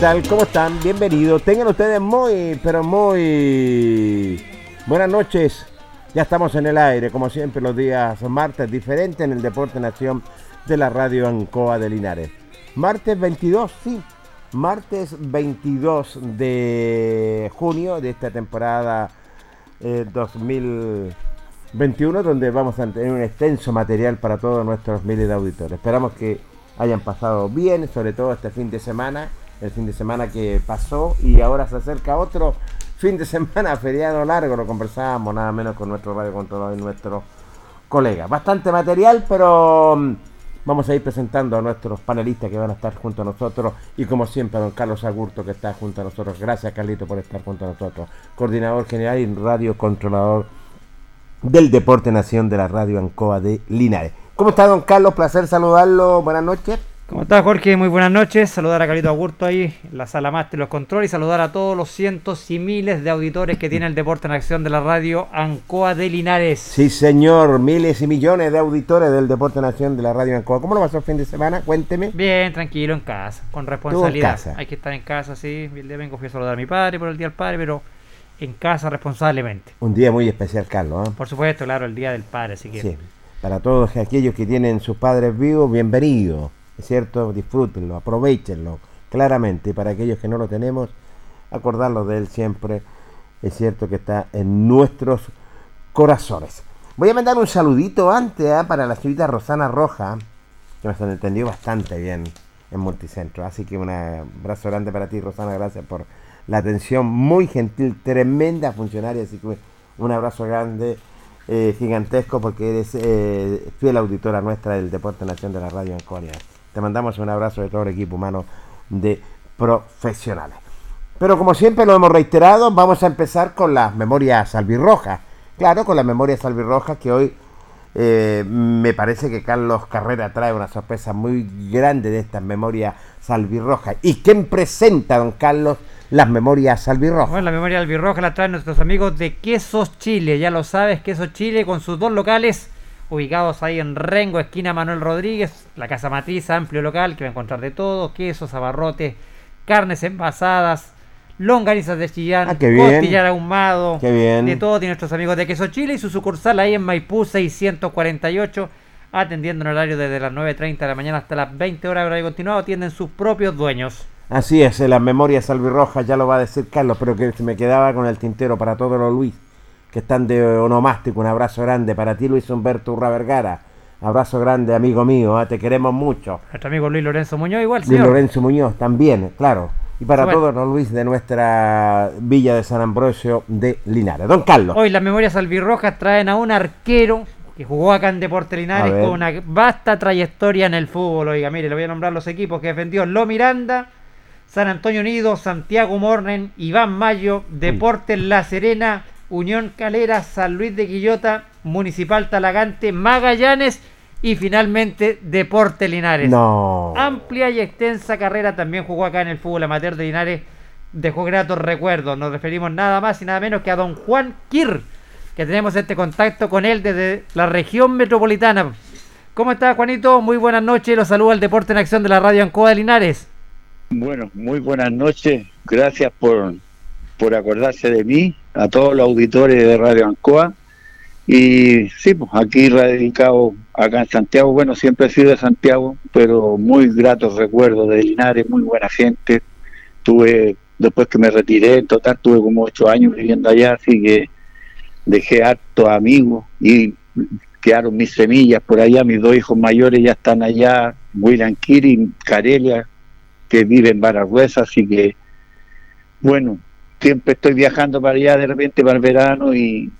Tal? ¿Cómo están? Bienvenidos. Tengan ustedes muy, pero muy buenas noches. Ya estamos en el aire, como siempre, los días martes, diferente en el Deporte Nación de la Radio Ancoa de Linares. Martes 22, sí. Martes 22 de junio de esta temporada 2021, eh, donde vamos a tener un extenso material para todos nuestros miles de auditores. Esperamos que hayan pasado bien, sobre todo este fin de semana el fin de semana que pasó y ahora se acerca otro fin de semana, feriado largo, lo conversábamos nada menos con nuestro radio controlador y nuestro colega. Bastante material, pero mm, vamos a ir presentando a nuestros panelistas que van a estar junto a nosotros y como siempre a don Carlos Agurto que está junto a nosotros. Gracias Carlito por estar junto a nosotros. Coordinador general y radio controlador del Deporte Nación de la Radio Ancoa de Linares. ¿Cómo está don Carlos? Placer saludarlo. Buenas noches. ¿Cómo estás, Jorge? Muy buenas noches. Saludar a Carito Agurto ahí, en la sala máster los controles y saludar a todos los cientos y miles de auditores que tiene el Deporte en Acción de la radio Ancoa de Linares. Sí, señor, miles y millones de auditores del Deporte en Acción de la radio Ancoa. ¿Cómo lo pasó el fin de semana? Cuénteme. Bien, tranquilo, en casa, con responsabilidad. Hay que estar en casa, sí. El día vengo fui a saludar a mi padre por el Día del Padre, pero en casa responsablemente. Un día muy especial, Carlos. ¿eh? Por supuesto, claro, el Día del Padre, así que... Sí, para todos aquellos que tienen sus padres vivos, bienvenidos. ¿Es cierto? Disfrútenlo, aprovechenlo claramente. Para aquellos que no lo tenemos, acordarlo de él siempre, es cierto que está en nuestros corazones. Voy a mandar un saludito antes ¿eh? para la señorita Rosana Roja, que nos entendió bastante bien en Multicentro. Así que un abrazo grande para ti, Rosana, gracias por la atención muy gentil, tremenda funcionaria, así que un abrazo grande, eh, gigantesco, porque eres eh, fiel auditora nuestra del Deporte Nación de la Radio en Corea. Te mandamos un abrazo de todo el equipo humano de profesionales. Pero como siempre lo hemos reiterado, vamos a empezar con las memorias albirrojas. Claro, con las memorias albirrojas que hoy eh, me parece que Carlos Carrera trae una sorpresa muy grande de estas memorias albirrojas. ¿Y quién presenta, don Carlos, las memorias albirrojas. Bueno, la memoria albirroja la traen nuestros amigos de Quesos Chile, ya lo sabes, Quesos Chile con sus dos locales ubicados ahí en Rengo, esquina Manuel Rodríguez, la casa matriz, amplio local que va a encontrar de todo, quesos, abarrotes, carnes envasadas, longanizas de Chillán, Ah, qué bien. costillar ahumado, Qué bien. de todo tiene nuestros amigos de Queso Chile y su sucursal ahí en Maipú 648, atendiendo en horario desde las 9.30 de la mañana hasta las 20 horas horario continuado, atienden sus propios dueños. Así es, en las memorias albirrojas, ya lo va a decir Carlos, pero que se me quedaba con el tintero para todos los Luis que están de onomástico. Un abrazo grande para ti, Luis Humberto Urra Vergara. Abrazo grande, amigo mío, ¿ah? te queremos mucho. Nuestro amigo Luis Lorenzo Muñoz igual, Luis. Lorenzo Muñoz también, claro. Y para Bueno. todos los Luis de nuestra villa de San Ambrosio de Linares. Don Carlos. Hoy las memorias albirrojas traen a un arquero que jugó acá en Deporte A Linares con una vasta trayectoria en el fútbol. Oiga, mire, le voy a nombrar los equipos que defendió Lo Miranda, San Antonio Unido, Santiago Mornen, Iván Mayo, Deportes La Serena, Unión Calera, San Luis de Quillota, Municipal Talagante, Magallanes y finalmente Deporte Linares. No. Amplia y extensa carrera también jugó acá en el fútbol amateur de Linares. Dejó gratos recuerdos. Nos referimos nada más y nada menos que a don Juan Kir, que tenemos este contacto con él desde la región metropolitana. ¿Cómo está, Juanito? Muy buenas noches. Los saludo al Deporte en Acción de la Radio Ancoa de Linares. Bueno, muy buenas noches. Gracias por, por acordarse de mí, a todos los auditores de Radio Ancoa. Y sí, pues aquí radicado acá en Santiago. Bueno, siempre he sido de Santiago, pero muy gratos recuerdos de Linares, muy buena gente. Tuve, después que me retiré, en total tuve como ocho años viviendo allá, así que dejé hartos amigos y quedaron mis semillas por allá. Mis dos hijos mayores ya están allá, William Kiri, Carelia, que vive en Baragüesa, así que, bueno, siempre estoy viajando para allá de repente para el verano y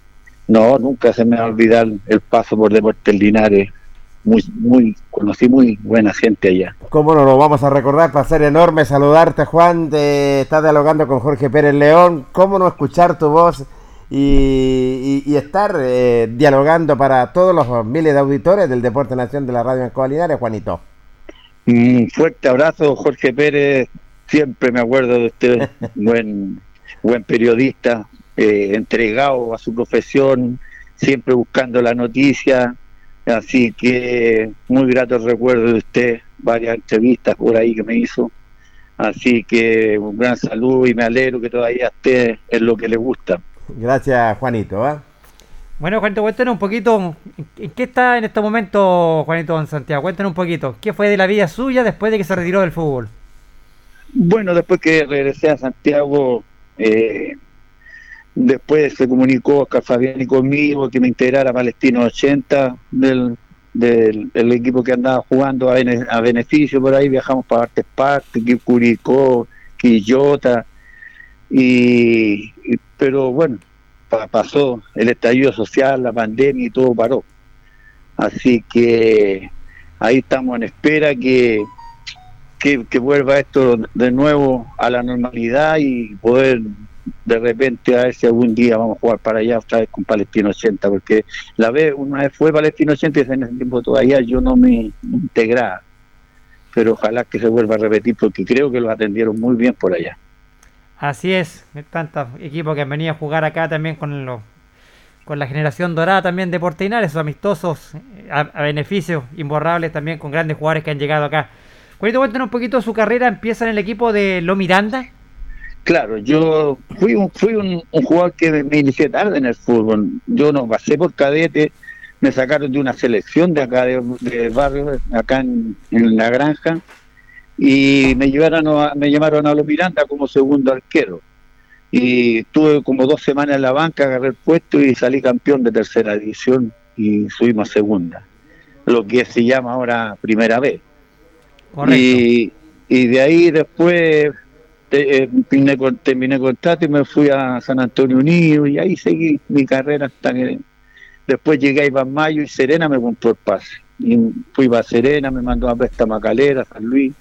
no, nunca se me va a olvidar el paso por Deportes Linares. Muy, muy, conocí muy buena gente allá. ¿Cómo no lo vamos a recordar? Placer enorme saludarte, Juan. Te estás dialogando con Jorge Pérez León. ¿Cómo no escuchar tu voz y, y- y estar eh, dialogando para todos los miles de auditores del Deporte Nación de la Radio Ancoa Linares, Juanito? Un fuerte abrazo, Jorge Pérez. Siempre me acuerdo de usted, buen, buen periodista, eh, entregado a su profesión, siempre buscando la noticia. Así que muy gratos recuerdos de usted, varias entrevistas por ahí que me hizo. Así que un gran saludo y me alegro que todavía esté en lo que le gusta. Gracias, Juanito. ¿ah? Bueno, Juanito, cuéntanos un poquito. ¿En qué está en este momento, Juanito, en Santiago? Cuéntanos un poquito. ¿Qué fue de la vida suya después de que se retiró del fútbol? Bueno, después que regresé a Santiago, eh, después se comunicó Oscar Fabiani conmigo que me integrara Palestino 80 del, del, equipo que andaba jugando a, bene- a beneficio por ahí, viajamos para partes, que Curicó, Quillota, y, pero bueno, pa- pasó el estallido social, la pandemia y todo paró. Así que ahí estamos en espera que que, vuelva esto de nuevo a la normalidad y poder de repente a ver si algún día vamos a jugar para allá otra vez con Palestino 80, porque la vez, una vez fue Palestino 80 y en ese tiempo todavía yo no me integraba, pero ojalá que se vuelva a repetir porque creo que los atendieron muy bien por allá. Así es, tantos equipos que han venido a jugar acá también con los con la generación dorada también de Portinares, amistosos eh, a, a beneficios imborrables también con grandes jugadores que han llegado acá. Juanito, cuéntanos un poquito su carrera, empieza en el equipo de Lo Miranda. Claro, yo fui un, fui un, jugador que me, inicié tarde en el fútbol. Yo no pasé por cadete, me sacaron de una selección de acá de, de barrio, acá en, en la granja, y me llevaron a, me llamaron a los Miranda como segundo arquero. Y estuve como dos semanas en la banca, agarré el puesto y salí campeón de tercera división y subimos a segunda, lo que se llama ahora primera vez. Y, de ahí después te- eh, terminé, con, terminé contrato y me fui a San Antonio Unido y ahí seguí mi carrera hasta que después llegué a Iván Mayo y Serena me compró el pase. Y fui para Serena, me mandó a préstamo a Calera, San Luis.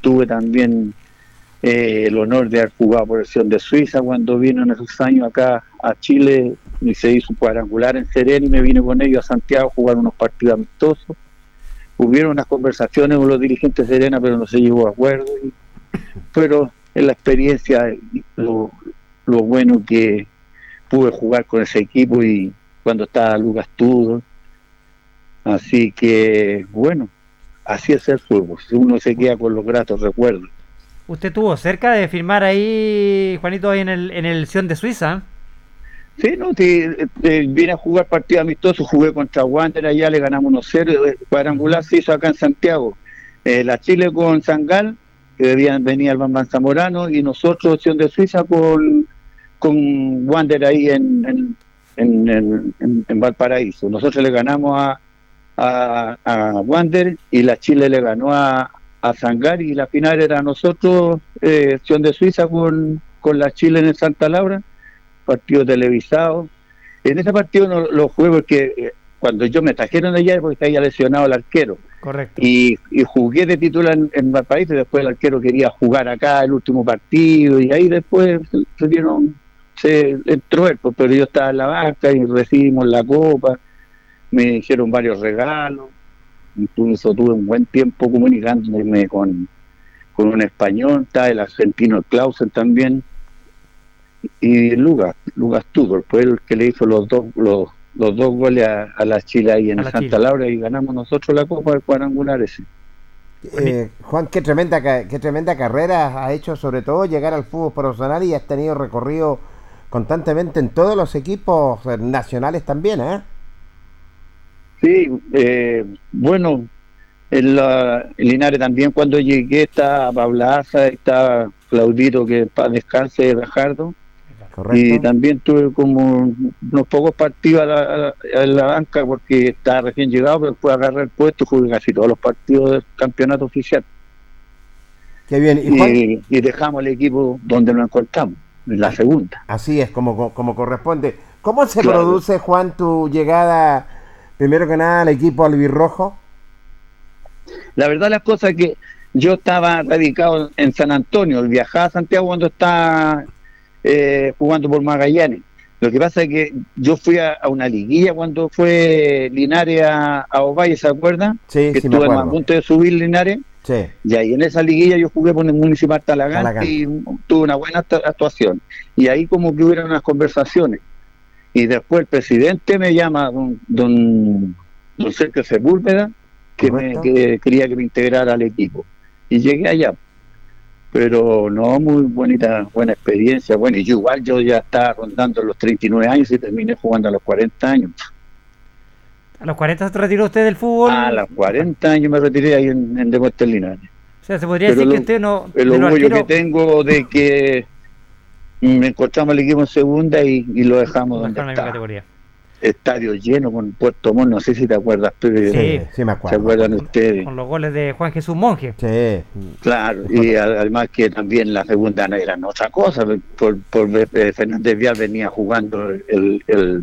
Tuve también eh, el honor de haber jugado por selección de Suiza cuando vino en esos años acá a Chile y se hizo cuadrangular en Serena y me vine con ellos a Santiago a jugar unos partidos amistosos hubieron unas conversaciones con los dirigentes de Serena, pero no se llegó a acuerdo. pero es la experiencia, lo, bueno que pude jugar con ese equipo y cuando estaba Lucas Tudor. Así que, bueno, así es el fútbol. Uno se queda con los gratos recuerdos. Usted estuvo cerca de firmar ahí, Juanito, ahí en el, en el Sion de Suiza. Sí, no, sí, eh, vine a jugar partido amistoso, jugué contra Wander allá, le ganamos 1-0, eh, cuadrangular se hizo acá en Santiago. Eh, la Chile con Sangal, que debían, venía el Bambán Zamorano, y nosotros, opción de Suiza, con, con Wander ahí en, en, en, en- en Valparaíso. Nosotros le ganamos a, a, a Wander y la Chile le ganó a, a Sangal y la final era nosotros, eh, opción de Suiza con, con la Chile en el Santa Laura partido televisado. En ese partido no lo jugué porque eh, cuando yo me trajeron allá porque estaba lesionado el arquero Correcto. y, y jugué de titular en, en Valparaíso y después el arquero quería jugar acá el último partido y ahí después se, se dieron se entró él pues, pero yo estaba en la banca y recibimos la copa me hicieron varios regalos incluso tuve un buen tiempo comunicándome con con un español está el argentino Clausen también y Lucas, Lucas Tudor, fue el que le hizo los dos los, los dos goles a, a la Chile ahí en A Santa Chile. Laura y ganamos nosotros la Copa del Cuadrangular ese. Eh, Juan, qué tremenda, qué tremenda carrera ha hecho, sobre todo llegar al fútbol profesional y has tenido recorrido constantemente en todos los equipos eh, nacionales también, ¿eh? Sí, eh, bueno, en la en Linares también cuando llegué estaba Pablaza, estaba Claudito que para descanse Rajardo Correcto. y también tuve como unos pocos partidos a la, a la- a la banca porque estaba recién llegado, pero después agarré el puesto y jugué casi todos los partidos del campeonato oficial. Qué bien. Y Juan, y, y dejamos el equipo donde nos encontramos, en la segunda. así es, como, como corresponde. ¿Cómo se Claro. produce, Juan, tu llegada, primero que nada, al equipo albirrojo? La verdad las cosas que yo estaba radicado en San Antonio, viajaba a Santiago cuando estaba eh, jugando por Magallanes. Lo que pasa es que yo fui a, a una liguilla cuando fue Linares a, a Ovalle, ¿se acuerdan? Sí, que sí, estuve a punto de subir Linares. Sí. Y ahí en esa liguilla yo jugué por el Municipal Talagante y tuve una buena actu- actuación. Y ahí como que hubieron unas conversaciones. Y después el presidente me llama, don, don, don Sergio Sepúlveda, que, me, que quería que me integrara al equipo. Y llegué allá. Pero no, muy bonita, buena experiencia. Bueno, y yo igual yo ya estaba rondando los 39 años y terminé jugando a los 40 años. ¿A los 40 se retiró usted del fútbol? A los 40 años me retiré ahí en, en Deportes Linares. O sea, se podría Pero decir lo- que usted no... el orgullo que tengo de que me encontramos el equipo en segunda y, y lo dejamos no donde en categoría. Estadio lleno con Puerto Montt, no sé si te acuerdas, pero Sí. Sí, sí me se acuerdo. acuerdan ustedes. Con los goles de Juan Jesús Monje. Sí. Claro, y además que también la segunda no era otra cosa, por, por eh, Fernández Vial venía jugando el, el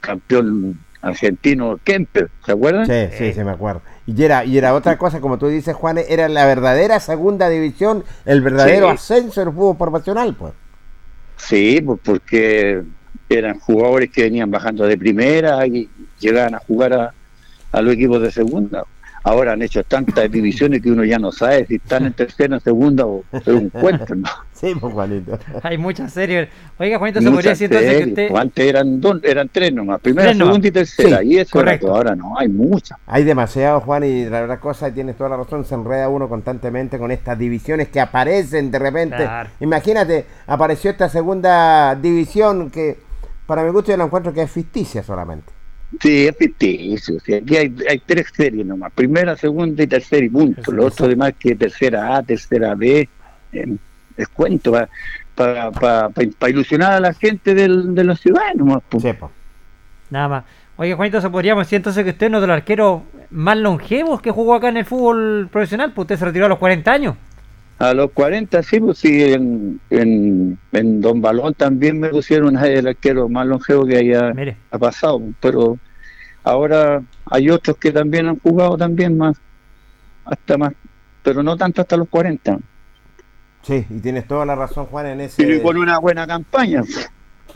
campeón argentino Kemper, ¿se acuerdan? Sí, sí, sí, me acuerdo. Y era, y era otra cosa, como tú dices, Juan, era la verdadera segunda división, el verdadero Sí. ascenso del fútbol profesional, pues. Sí, pues porque eran jugadores que venían bajando de primera y llegaban a jugar a, a los equipos de segunda. Ahora han hecho tantas divisiones que uno ya no sabe si están en tercera, segunda o es un cuento. ¿no? Sí, pues, Juanito. Hay muchas series. Oiga, Juanito, se podría decir entonces que usted... Antes eran, dos, eran tres nomás, primera, Tres nomás. segunda y tercera, Sí, y eso correcto. Ahora no, hay muchas. Hay demasiado, Juan, y la verdad cosa, y tienes toda la razón, se enreda uno constantemente con estas divisiones que aparecen de repente. Claro. Imagínate, apareció esta segunda división que para mi gusto yo la encuentro que es ficticia solamente. Sí, es ficticio. sí, aquí hay, hay tres series nomás, primera, segunda y tercera y punto. Eso, Lo eso. otro demás que tercera A, tercera B, eh, es cuento para para para para ilusionar a la gente del, de la ciudad nomás. pues. Sí, pues. Nada más. Oye, Juanito, ¿se podríamos decir entonces que usted es uno de los arqueros más longevos que jugó acá en el fútbol profesional? Pues usted se retiró a los 40 años. A los 40, sí, pues sí, en, en, en Don Balón también me pusieron el arquero más longevo que haya Mire, ha pasado, pero ahora hay otros que también han jugado también más, hasta más, pero no tanto hasta los 40. Sí, y tienes toda la razón, Juan, en ese... Pero con una buena campaña.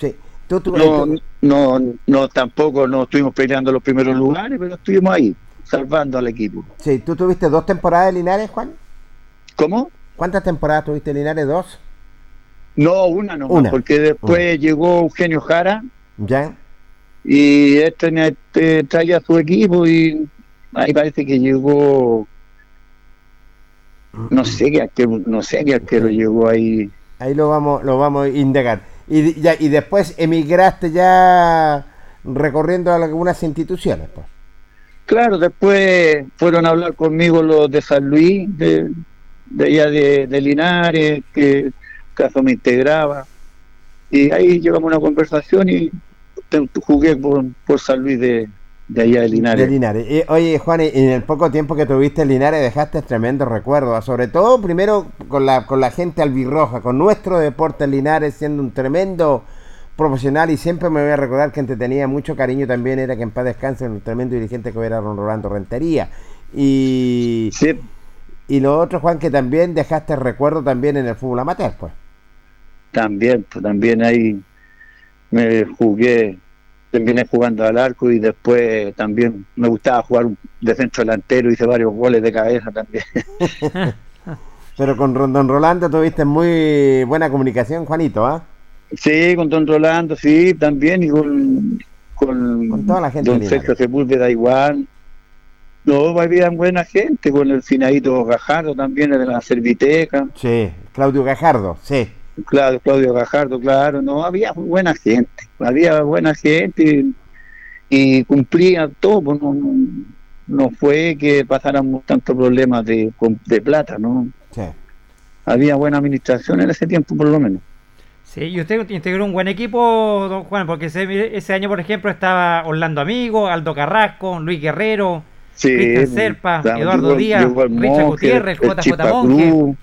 Sí. Tú, tú- No, tú- no, no, tampoco no estuvimos peleando los primeros lugares, pero estuvimos ahí, salvando al equipo. sí, ¿tú tuviste dos temporadas de Linares, Juan? ¿Cómo? ¿Cuántas temporadas tuviste Linares? ¿Dos? No, una no, Una. porque después llegó Eugenio Jara ¿Ya? y este, este traía su equipo y ahí parece que llegó no sé qué arquero, no sé qué arquero llegó ahí Ahí lo vamos, lo vamos a indagar. Y, ya, y después emigraste ya recorriendo algunas instituciones. Pues. claro después fueron a hablar conmigo los de San Luis de, de allá de, de Linares que caso me integraba y ahí llevamos una conversación y jugué por, por San Luis de, de allá de Linares De Linares. Y, oye, Juan, y en el poco tiempo que tuviste en Linares dejaste tremendos recuerdos. Sobre todo, primero, con la, con la gente albirroja, con nuestro deporte en Linares, siendo un tremendo profesional. Y siempre me voy a recordar que te tenía mucho cariño también, era que en paz descanse, un tremendo dirigente que era Rolando Rentería. Y, Sí, y lo otro, Juan, que también dejaste recuerdo también en el fútbol amateur, pues. También, pues también ahí me jugué, terminé jugando al arco y después también me gustaba jugar de centro delantero, hice varios goles de cabeza también. Pero con Don Rolando tuviste muy buena comunicación, Juanito, ¿ah? Sí, con don Rolando, sí, también, y con, con, Con toda la gente don Sergio Sepúlveda igual. No, había buena gente, con el Finadito Gajardo también, el de la Serviteca, Sí, Claudio Gajardo, sí. Claro, Claudio Gajardo, claro, no, había buena gente, había buena gente y, y cumplía todo, pues, no, no, no fue que pasáramos tantos problemas de, de plata, ¿no? Sí. Había buena administración en ese tiempo, por lo menos. Sí, y usted integró un buen equipo, don Juan, porque ese, ese año, por ejemplo, estaba Orlando Amigo, Aldo Carrasco, Luis Guerrero, Sí, Cristian Serpa, Eduardo Díaz, Richard Gutiérrez, JJ Monje. Cruz.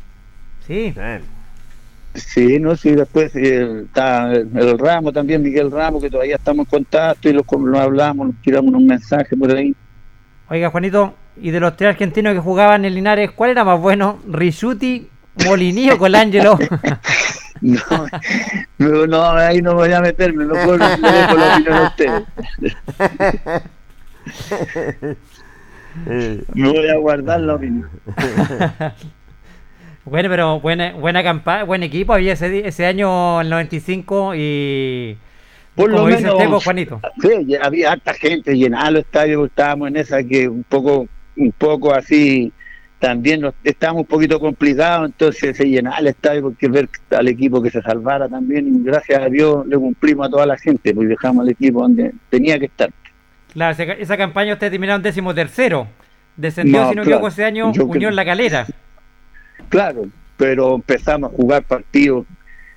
Sí, no, sí, después eh, está el, Ramo también, Miguel Ramos, que todavía estamos en contacto y lo, lo hablamos, nos tiramos unos mensajes por ahí. Oiga, Juanito, y de los tres argentinos que jugaban en Linares, ¿cuál era más bueno? ¿Rizuti, Molinillo o Colangelo? No, no, no, ahí no voy a meterme, mejor le dejo la opinión a ustedes. Me voy a guardar la opinión. Bueno, pero buena, buena campaña, buen equipo había ese, ese año, el 95, y... Por lo dice menos, usted, pues, Juanito. Sí, había harta gente, llenaba los estadios, estábamos en esa que un poco, un poco así, también nos, estábamos un poquito complicados, entonces se llenaba el estadio porque ver al equipo que se salvara también, y gracias a Dios le cumplimos a toda la gente, pues dejamos al equipo donde tenía que estar. Claro, esa, esa campaña usted terminaron décimo tercero. Descendió, No, si no claro. equivoco, ese año Unión creo- La Calera. Claro, pero empezamos a jugar partidos,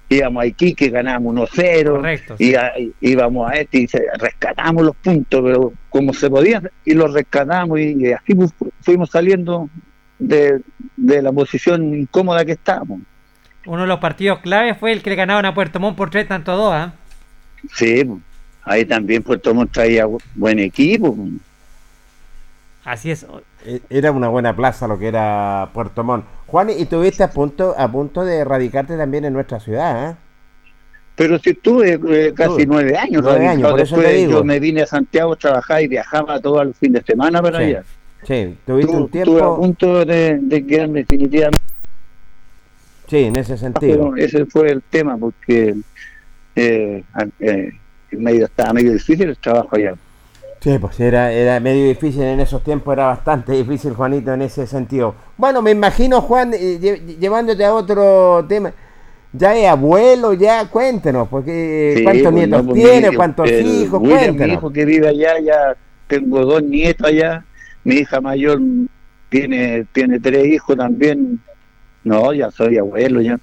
íbamos a Iquique, ganábamos 1-0, Correcto. sí. y a- íbamos a este y rescatamos los puntos, pero como se podía, y los rescatamos y, y así fu- fuimos saliendo de, de la posición incómoda que estábamos. Uno de los partidos clave fue el que le ganaron a Puerto Montt por tres tanto a dos, ¿ah? Sí, ahí también Puerto Montt traía bu- buen equipo. Así es. E- Era una buena plaza lo que era Puerto Montt. Juan, y estuviste a punto, a punto de radicarte también en nuestra ciudad, ¿eh? Pero si estuve eh, casi nueve años, Nueve radicado. años, por eso después te digo. yo me vine a Santiago a trabajar y viajaba todos los fines de semana para Sí. allá. Sí, tuviste un estuve a tiempo. punto de, de quedarme definitivamente. Sí, en ese sentido. Pero ese fue el tema, porque eh, eh, medio, estaba medio difícil el trabajo allá. Sí, pues era, era medio difícil en esos tiempos, era bastante difícil, Juanito, en ese sentido. Bueno, me imagino, Juan, eh, lle- llevándote a otro tema. Ya es abuelo, ya cuéntenos, porque Sí, cuántos pues, nietos pues, tiene, cuántos hijos, William, mi hijo que vive allá, ya tengo dos nietos allá. Mi hija mayor tiene, tiene tres hijos también. No, ya soy abuelo ya.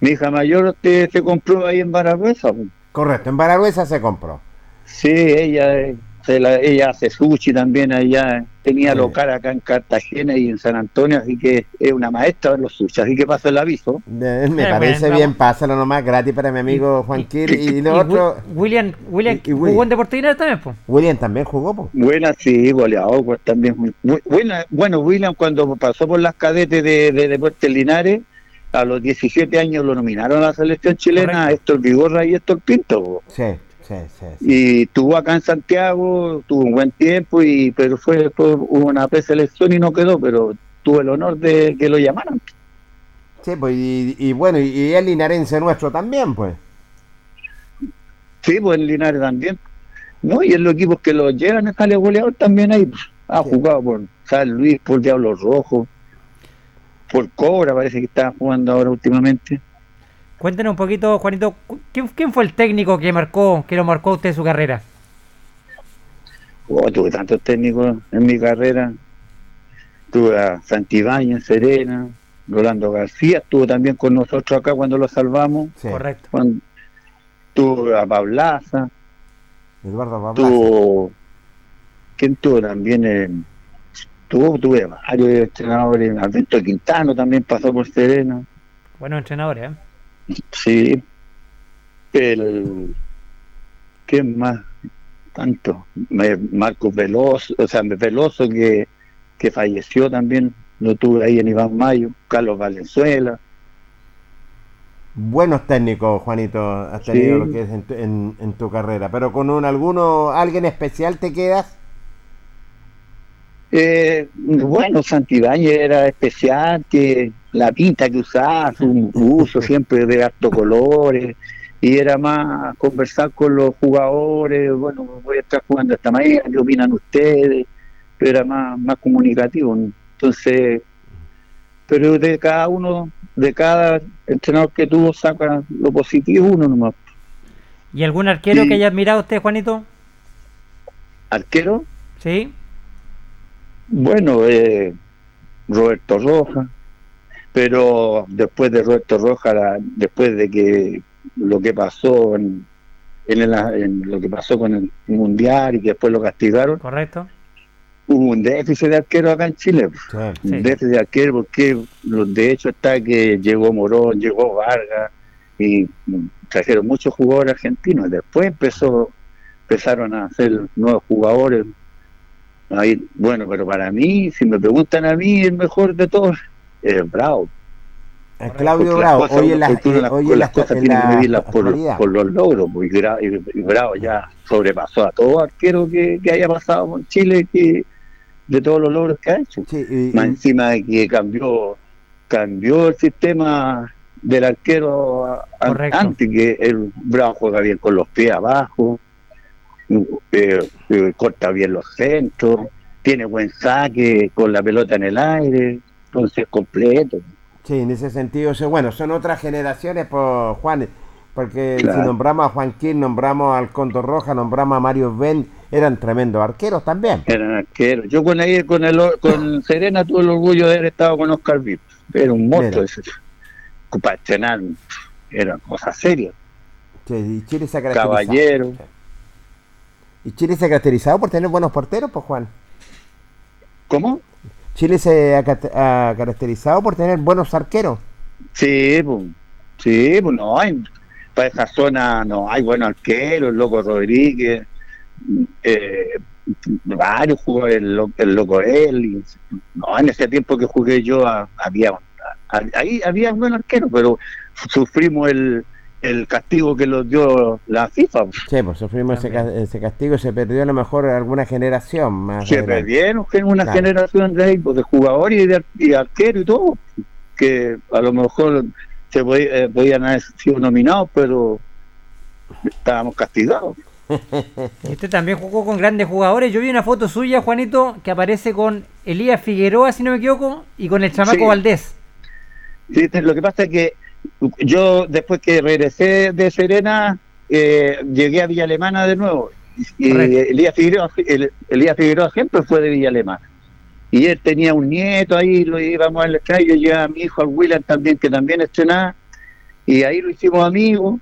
Mi hija mayor te, se compró ahí en Baragüeza. pues. Correcto, en Baragüeza se compró. Sí, ella, eh, se la- ella hace sushi también allá. Tenía Sí. local acá en Cartagena y en San Antonio, así que es una maestra de los sushi. Así que paso el aviso. Eh, Me parece bueno, bien, pásalo nomás gratis para mi amigo Juan Kir. Y lo Y otro, Wi- William, William, y- y jugó William. en Deportes Linares también, pues. William también jugó, pues. Buena, sí, goleador pues, también. buena, bueno, William cuando pasó por las cadetes de, de Deportes Linares, a los 17 años lo nominaron a la selección chilena, Correcto. Héctor Vigorra y Héctor Pinto. po. Sí, sí, sí. sí. Y estuvo acá en Santiago, tuvo un buen tiempo, y pero fue, hubo una preselección y no quedó, pero tuve el honor de que lo llamaran. Sí, pues, y, y bueno, y, el linarense nuestro también, pues. Sí, pues en Linares también. No, y en los equipos que lo llevan sale goleador también ahí. pues. Ha jugado por San Luis, por Diablos Rojos, por Cobra, parece que está jugando ahora últimamente. Cuéntenos un poquito, Juanito, ¿quién, quién fue el técnico que marcó, que lo marcó a usted en su carrera? Oh, tuve tantos técnicos en mi carrera. Tuve a Santibáñez, Serena, Rolando García, estuvo también con nosotros acá cuando lo salvamos. Sí. Correcto. Cuando, tuve a Pablaza, Eduardo Bablas. tuvo. ¿Quién tuvo también? Eh, tuvo, tuve varios entrenadores. Alberto Quintano también pasó por Serena. Buenos entrenadores, ¿eh? Sí. El. ¿Quién más? Tanto. Me- Marcos Veloso, o sea, Veloso que, que falleció también. Lo tuve ahí en Iván Mayo. Carlos Valenzuela. Buenos técnicos, Juanito, has Sí. tenido lo que es en tu, en- en tu carrera. Pero con un alguno, alguien especial te quedas. Eh, bueno, Santibáñez era especial, que la pinta que usaba, su uso siempre de harto colores, y era más conversar con los jugadores, bueno, voy a estar jugando esta manera, ¿qué opinan ustedes? Pero era más, más comunicativo. Entonces, pero de cada uno, de cada entrenador que tuvo, saca lo positivo uno nomás. ¿Y algún arquero Sí. que haya admirado usted, Juanito? Arquero, Sí. Bueno, eh, Roberto Roja, pero después de Roberto Roja, la- después de que lo que pasó en, en, el- en lo que pasó con el mundial y que después lo castigaron, Correcto. hubo un déficit de arquero acá en Chile. Sí. Un Sí. déficit de arquero porque de hecho está que llegó Morón, llegó Vargas y trajeron muchos jugadores argentinos. Después empezó empezaron a hacer nuevos jugadores. Ahí, bueno, pero para mí, si me preguntan a mí, el mejor de todos es Bravo. Eh, Claudio Bravo, cosas, hoy en eh, las- hoy en las la- cosas en tiene que la medirlas por, por los logros, pues, y, Gra- y- y Bravo ya sobrepasó a todo arquero que, que haya pasado con Chile que de todos los logros que ha hecho. Sí, y- Más y- encima de que cambió cambió el sistema del arquero Correcto. antes que el Bravo juega bien con los pies abajo eh, eh, corta bien los centros tiene buen saque con la pelota en el aire entonces completo. Sí, en ese sentido, bueno, son otras generaciones, por Juan, porque Claro. si nombramos a Juanquín, nombramos al Condor Roja, nombramos a Mario Ben, eran tremendos arqueros también. eran arqueros. Yo con ahí con el con Serena tuve el orgullo de haber estado con Oscar Vip. Era un monstruo ese. Para entrenar era cosa seria. Sí, y Chile se ha caracterizado. Y Chile se ha caracterizado por tener buenos porteros, pues Juan. ¿cómo? Chile se ha, caracterizado por tener buenos arqueros. Sí, pues, sí, pues no hay, para esa zona no hay buenos arqueros, el Loco Rodríguez, eh, varios jugadores, el, Lo- el Loco Eli, no, en ese tiempo que jugué yo había, ahí había buenos arqueros, pero sufrimos el, el castigo que nos dio la FIFA. Sí, pues sufrimos ese, castigo y se perdió a lo mejor alguna generación más. se adelante. perdieron una Claro. generación de, ahí, pues, de jugadores y de, y arqueros y todo, que a lo mejor se podía- eh, podían haber sido nominados, pero estábamos castigados. Y usted también jugó con grandes jugadores. Yo vi una foto suya, Juanito, que aparece con Elías Figueroa, si no me equivoco, y con el chamaco Sí. Valdés. Sí, te- lo que pasa es que yo después que regresé de Serena, eh, llegué a Villa Alemana de nuevo. Y Correcto. Elías Figueroa, el- Elías Figueroa siempre fue de Villa Alemana. Y él tenía un nieto ahí, lo íbamos al estadio, yo llevaba a mi hijo, al William también, que también estrenaba, y ahí lo hicimos amigos.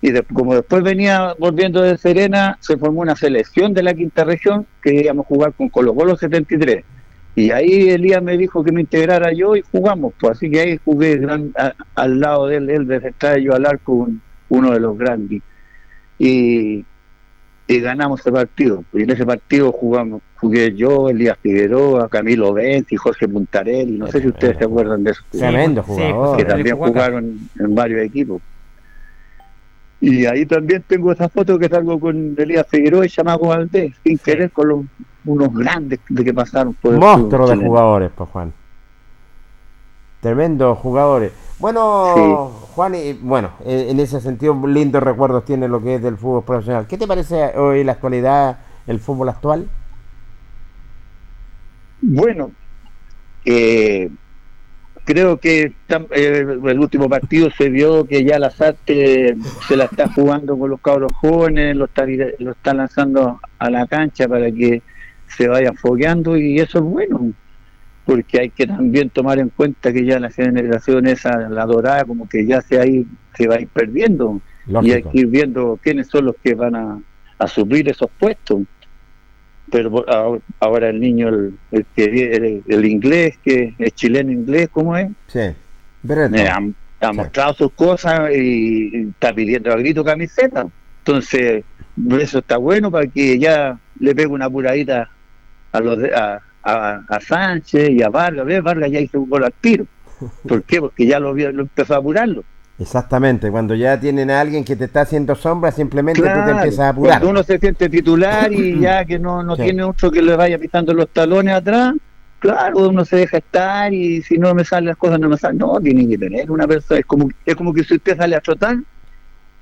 Y de- como después venía volviendo de Serena, se formó una selección de la quinta región que íbamos a jugar con Colo Colo 73. Y ahí Elías me dijo que me integrara yo y jugamos, pues así que ahí jugué gran- a- al lado de él, él de central y yo al arco, un- uno de los grandes. Y, y ganamos ese partido. Y en ese partido jugamos, jugué yo, Elías Figueroa, Camilo Benz y Jorge Puntarelli, no sé si ustedes se acuerdan de eso. Tremendo Sí, jugador. que también jugaron en varios equipos. Y ahí también tengo esa foto que salgo con Elías Figueroa y Chamaco Valdés, sin querer con los, unos grandes de que pasaron por el Monstruo de chileno. jugadores, pues Juan. Tremendos jugadores. Bueno, Juan, y, bueno, en ese sentido, lindos recuerdos tiene lo que es del fútbol profesional. ¿Qué te parece hoy la actualidad, el fútbol actual? Bueno, eh, creo que eh, el último partido se vio que ya la SAT se la está jugando con los cabros jóvenes, lo está, lo está lanzando a la cancha para que se vayan fogueando y eso es bueno porque hay que también tomar en cuenta que ya la generación esa, la dorada, como que ya se, ahí, se va a ir perdiendo. Y hay que ir viendo quiénes son los que van a, a suplir esos puestos. Pero ahora el niño, el, que el, inglés, que es chileno inglés, ¿cómo es? Sí, eh, ha, mostrado sus cosas y, está pidiendo a grito camiseta. Entonces, eso está bueno para que ya le pegue una apuradita a los de, a, a, Sánchez y a Vargas. ¿Ves? Vargas ya hizo un gol al tiro. ¿Por qué? Porque ya lo, lo empezó a apurarlo. Exactamente, cuando ya tienen a alguien que te está haciendo sombra, simplemente tú te empiezas a apurar. Cuando uno se siente titular y ya que no, no tiene otro que le vaya pisando los talones atrás, claro, uno se deja estar y si no me salen las cosas no me salen. No, tiene que tener una persona. Es como, es como que si usted sale a trotar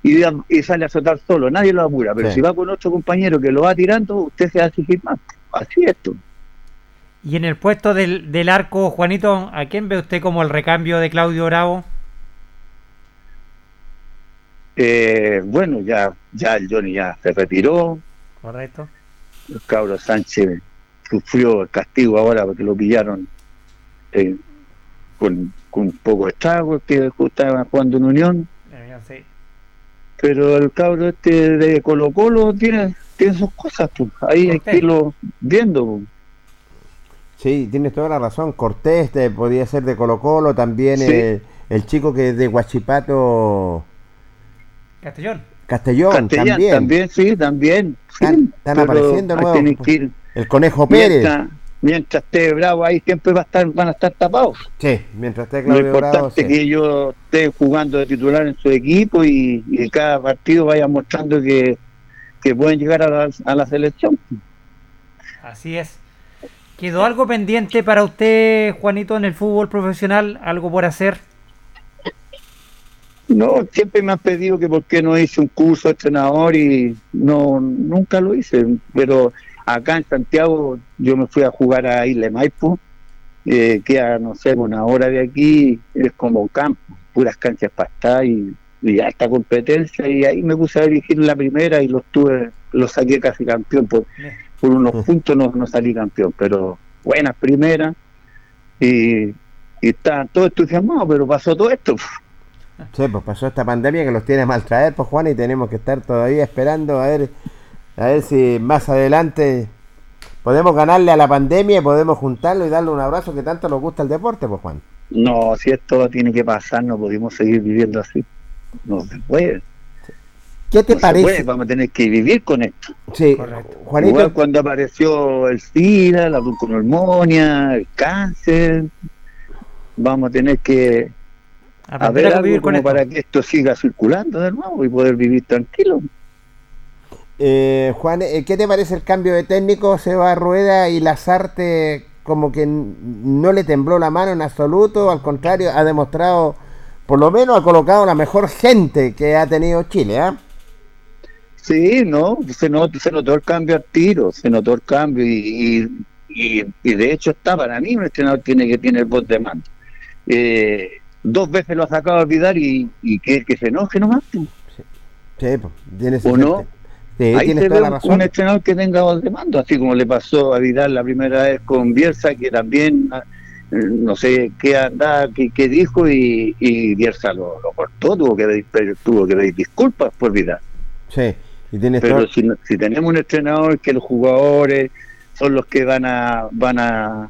y, y sale a trotar solo, nadie lo apura, pero si va con otro compañero que lo va tirando, usted se hace más. Así es esto. Y en el puesto del, del arco, Juanito, ¿a quién ve usted como el recambio de Claudio Bravo? Eh, bueno, ya, ya el Johnny ya se retiró. Correcto. El cabro Sánchez sufrió el castigo ahora porque lo pillaron eh, con, con un poco de estrago que estaba jugando en Unión. Sí. Pero el cabro este de Colo Colo tiene, tiene sus cosas, pues. ahí hay que irlo viendo. Pues. Sí, tienes toda la razón. Cortés te, podía ser de Colo Colo, también el, chico que es de Huachipato. Castellón. Castellón, también. También, sí, también. Están, apareciendo nuevos. el Conejo Pérez. Mientras, esté Bravo ahí siempre va a estar, van a estar tapados. Sí, mientras esté Claudio Lo importante es que ellos estén jugando de titular en su equipo y, y cada partido vaya mostrando que, que pueden llegar a la, a la selección. Así es. ¿Quedó algo pendiente para usted, Juanito, en el fútbol profesional? ¿Algo por hacer? No, siempre me han pedido que por qué no hice un curso de entrenador y no, nunca lo hice. Pero acá en Santiago yo me fui a jugar a Isle Maipo, eh, que a, no sé, una hora de aquí es como campo, puras canchas para estar y, y alta competencia. Y ahí me puse a dirigir la primera y lo tuve, lo saqué casi campeón. Por, por unos puntos no, no salí campeón, pero buenas primeras y, y estaban todos entusiasmados, pero pasó todo esto. Sí, pues pasó esta pandemia que los tiene mal traer, pues Juan, y tenemos que estar todavía esperando a ver, a ver si más adelante podemos ganarle a la pandemia y podemos juntarlo y darle un abrazo que tanto nos gusta el deporte, pues Juan. No, si esto tiene que pasar, no podemos seguir viviendo así. No se puede. ¿Qué te parece? vamos a tener que vivir con esto. Sí, Juanito. Igual cuando apareció el SIDA, la bronconeumonía, el cáncer, vamos a tener que a ver algo como para que esto siga circulando de nuevo y poder vivir tranquilo. Eh, Juan, eh, ¿qué te parece el cambio de técnico? Se va a Rueda y Lazarte como que no le tembló la mano en absoluto, al contrario, ha demostrado, por lo menos ha colocado la mejor gente que ha tenido Chile, ¿ah? Sí, no, se notó, se notó el cambio al tiro, se notó el cambio y, y, y, de hecho está para mí un entrenador tiene que tiene el voz de mando. Eh, dos veces lo ha sacado a olvidar y, y que, que se enoje nomás. Sí, sí pues, tiene ¿O no? Sí, Ahí se ve un entrenador que tenga voz de mando, así como le pasó a Vidal la primera vez con Bielsa, que también ah, no sé qué andaba, qué, qué dijo y, y Bielsa lo, lo cortó, tuvo que tuvo que pedir disculpas por Vidal. Sí. Pero si, si, tenemos un entrenador que los jugadores son los que van a van a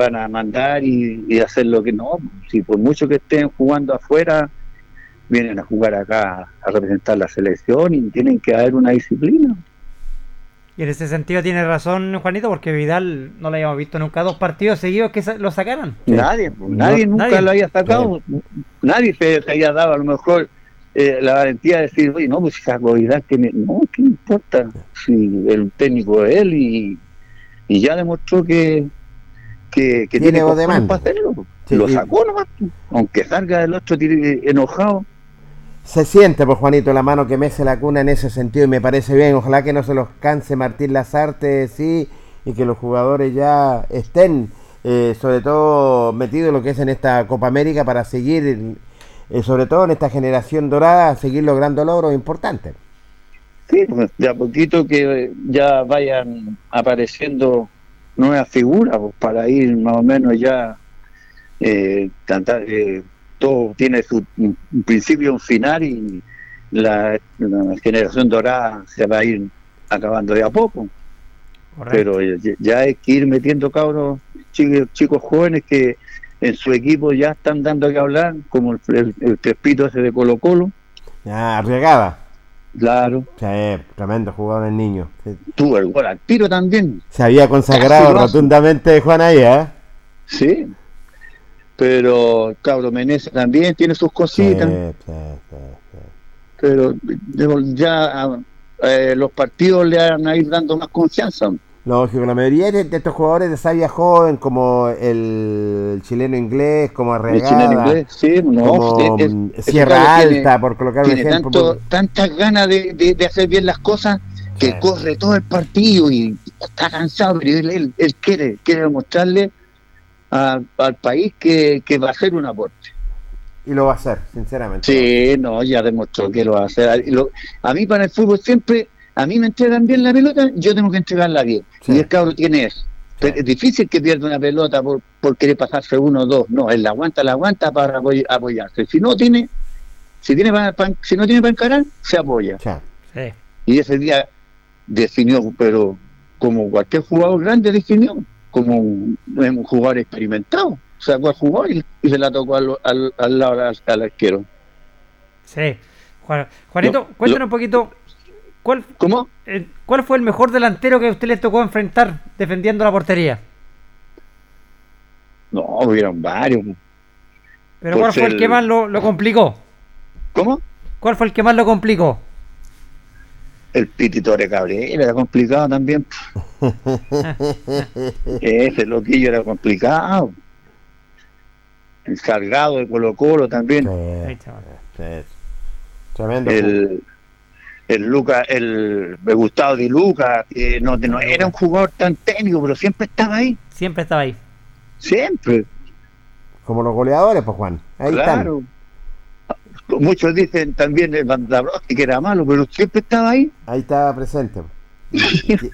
van a mandar y, hacer lo que no, si por mucho que estén jugando afuera, vienen a jugar acá a representar la selección y tienen que haber una disciplina. Y en ese sentido tiene razón Juanito, porque Vidal no lo habíamos visto nunca. Dos partidos seguidos que lo sacaran. Nadie, nadie nunca lo había sacado, nadie se, se había dado a lo mejor eh, la valentía de decir, oye, no, pues esa Vidal tiene, no, ¿qué importa? Si el técnico es él y, y ya demostró que, que, que Tiene tiene voz de cojones mando. para hacerlo. po. Sí, lo y- sacó nomás, po. aunque salga el otro enojado. Se siente, pues Juanito, la mano que mece la cuna en ese sentido y me parece bien. Ojalá que no se los canse Martín Lazarte, sí, y que los jugadores ya estén, eh, sobre todo, metidos en lo que es en esta Copa América para seguir, eh, sobre todo en esta generación dorada, seguir logrando logros importantes. Sí, pues, de a poquito que eh, ya vayan apareciendo nuevas figuras pues, para ir más o menos ya eh, cantar, eh, todo tiene su un principio, un final y la, la generación dorada se va a ir acabando de a poco. Correcto. Pero ya- ya hay que ir metiendo cabros, chicos, chicos jóvenes que en su equipo ya están dando que hablar, como el, el, el Crespito ese de Colo Colo, Ya, arriesgada. Claro, Sí, tremendo jugador el niño. Sí. tuvo el gol al tiro también, Se había consagrado rotundamente Juan ahí, ¿eh? Sí. Pero Cabro Menezes también tiene sus cositas, sí, sí, sí. pero ya eh, los partidos le van a ir dando más confianza. Lógico, la mayoría de, de estos jugadores de sabia joven, como el chileno inglés, como El Arregada, chileno inglés, sí, no, como es- es- ese Sierra tiene- Alta, por colocar un ejemplo. tanto, por- tantas ganas de, de- de hacer bien las cosas que Sí. corre todo el partido y está cansado, pero él, él- él quiere, quiere demostrarle a- al país que, que va a ser un aporte. Y lo va a hacer, sinceramente. Sí, no, ya demostró que lo va a hacer. Lo- a mí para el fútbol siempre, a mí me entregan bien la pelota, yo tengo que entregarla bien. Sí. Y el cabro tiene eso. Pero Es difícil que pierda una pelota por, por querer pasarse uno o dos. No, él la aguanta, la aguanta para apoy- apoyarse. Si no tiene, si tiene para, para- si no tiene para encarar, se apoya. Sí. Y ese día definió, pero como cualquier jugador grande definió, como un, un jugador experimentado. Sacó al jugador y, y se la tocó al, al, al lado al, al arquero. Sí. Juan- Juanito, cuéntanos lo- un poquito. ¿Cuál, ¿Cómo? eh, ¿Cuál fue el mejor delantero que a usted le tocó enfrentar defendiendo la portería? No, hubieron varios. Pero Pues ¿cuál fue el el- que más lo, lo complicó? ¿Cómo? ¿Cuál fue el que más lo complicó? El Pititore Cabrera era complicado también. Ese loquillo era complicado. El Salgado de Colo Colo también. Sí, sí. Tremendo. El, el Luca, el Gustavo Di Luca, que no, no era un jugador tan técnico, pero siempre estaba ahí. Siempre estaba ahí. Siempre. Como los goleadores, pues Juan. Ahí claro. Muchos dicen también el Van que era malo, pero siempre estaba ahí. están. Ahí estaba presente.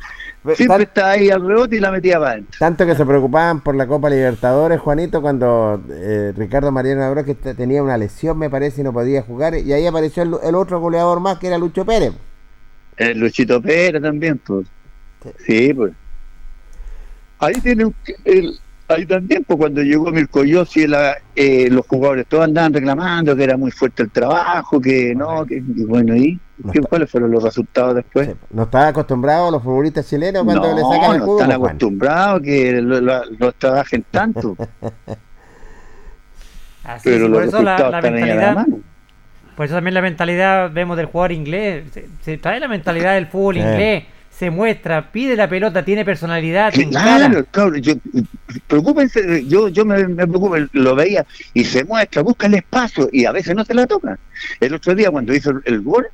Siempre Tan- estaba ahí al rebote y la metía para adentro. Tanto que se preocupaban por la Copa Libertadores, Juanito, cuando eh, Ricardo Mariano Abreu que te- tenía una lesión, me parece, y no podía jugar. Y ahí apareció el, el otro goleador más, que era Lucho Pérez. El Luchito Pérez también, pues. Sí. Sí, pues. Ahí tiene un- el, ahí también, pues cuando llegó Mirko Yossi, la- eh, los jugadores todos andaban reclamando que era muy fuerte el trabajo, que no, que y bueno, ¿y No ¿Qué- cuáles fueron los resultados después? Sí, No estaban acostumbrados los futbolistas chilenos cuando le no, sacan el no jugo, están acostumbrados que lo- lo- los trabajen tanto, Así pero es, los por eso la, resultados la están ahí a la mentalidad, mano. por eso también la mentalidad vemos del jugador inglés, se, se trae la mentalidad del fútbol Sí. inglés, se muestra, pide la pelota, tiene personalidad, Claro, cabrón, yo, preocúpense, yo, yo me, me preocupo, lo veía y se muestra, busca el espacio y a veces no se la toca. El otro día cuando hizo el, el gol,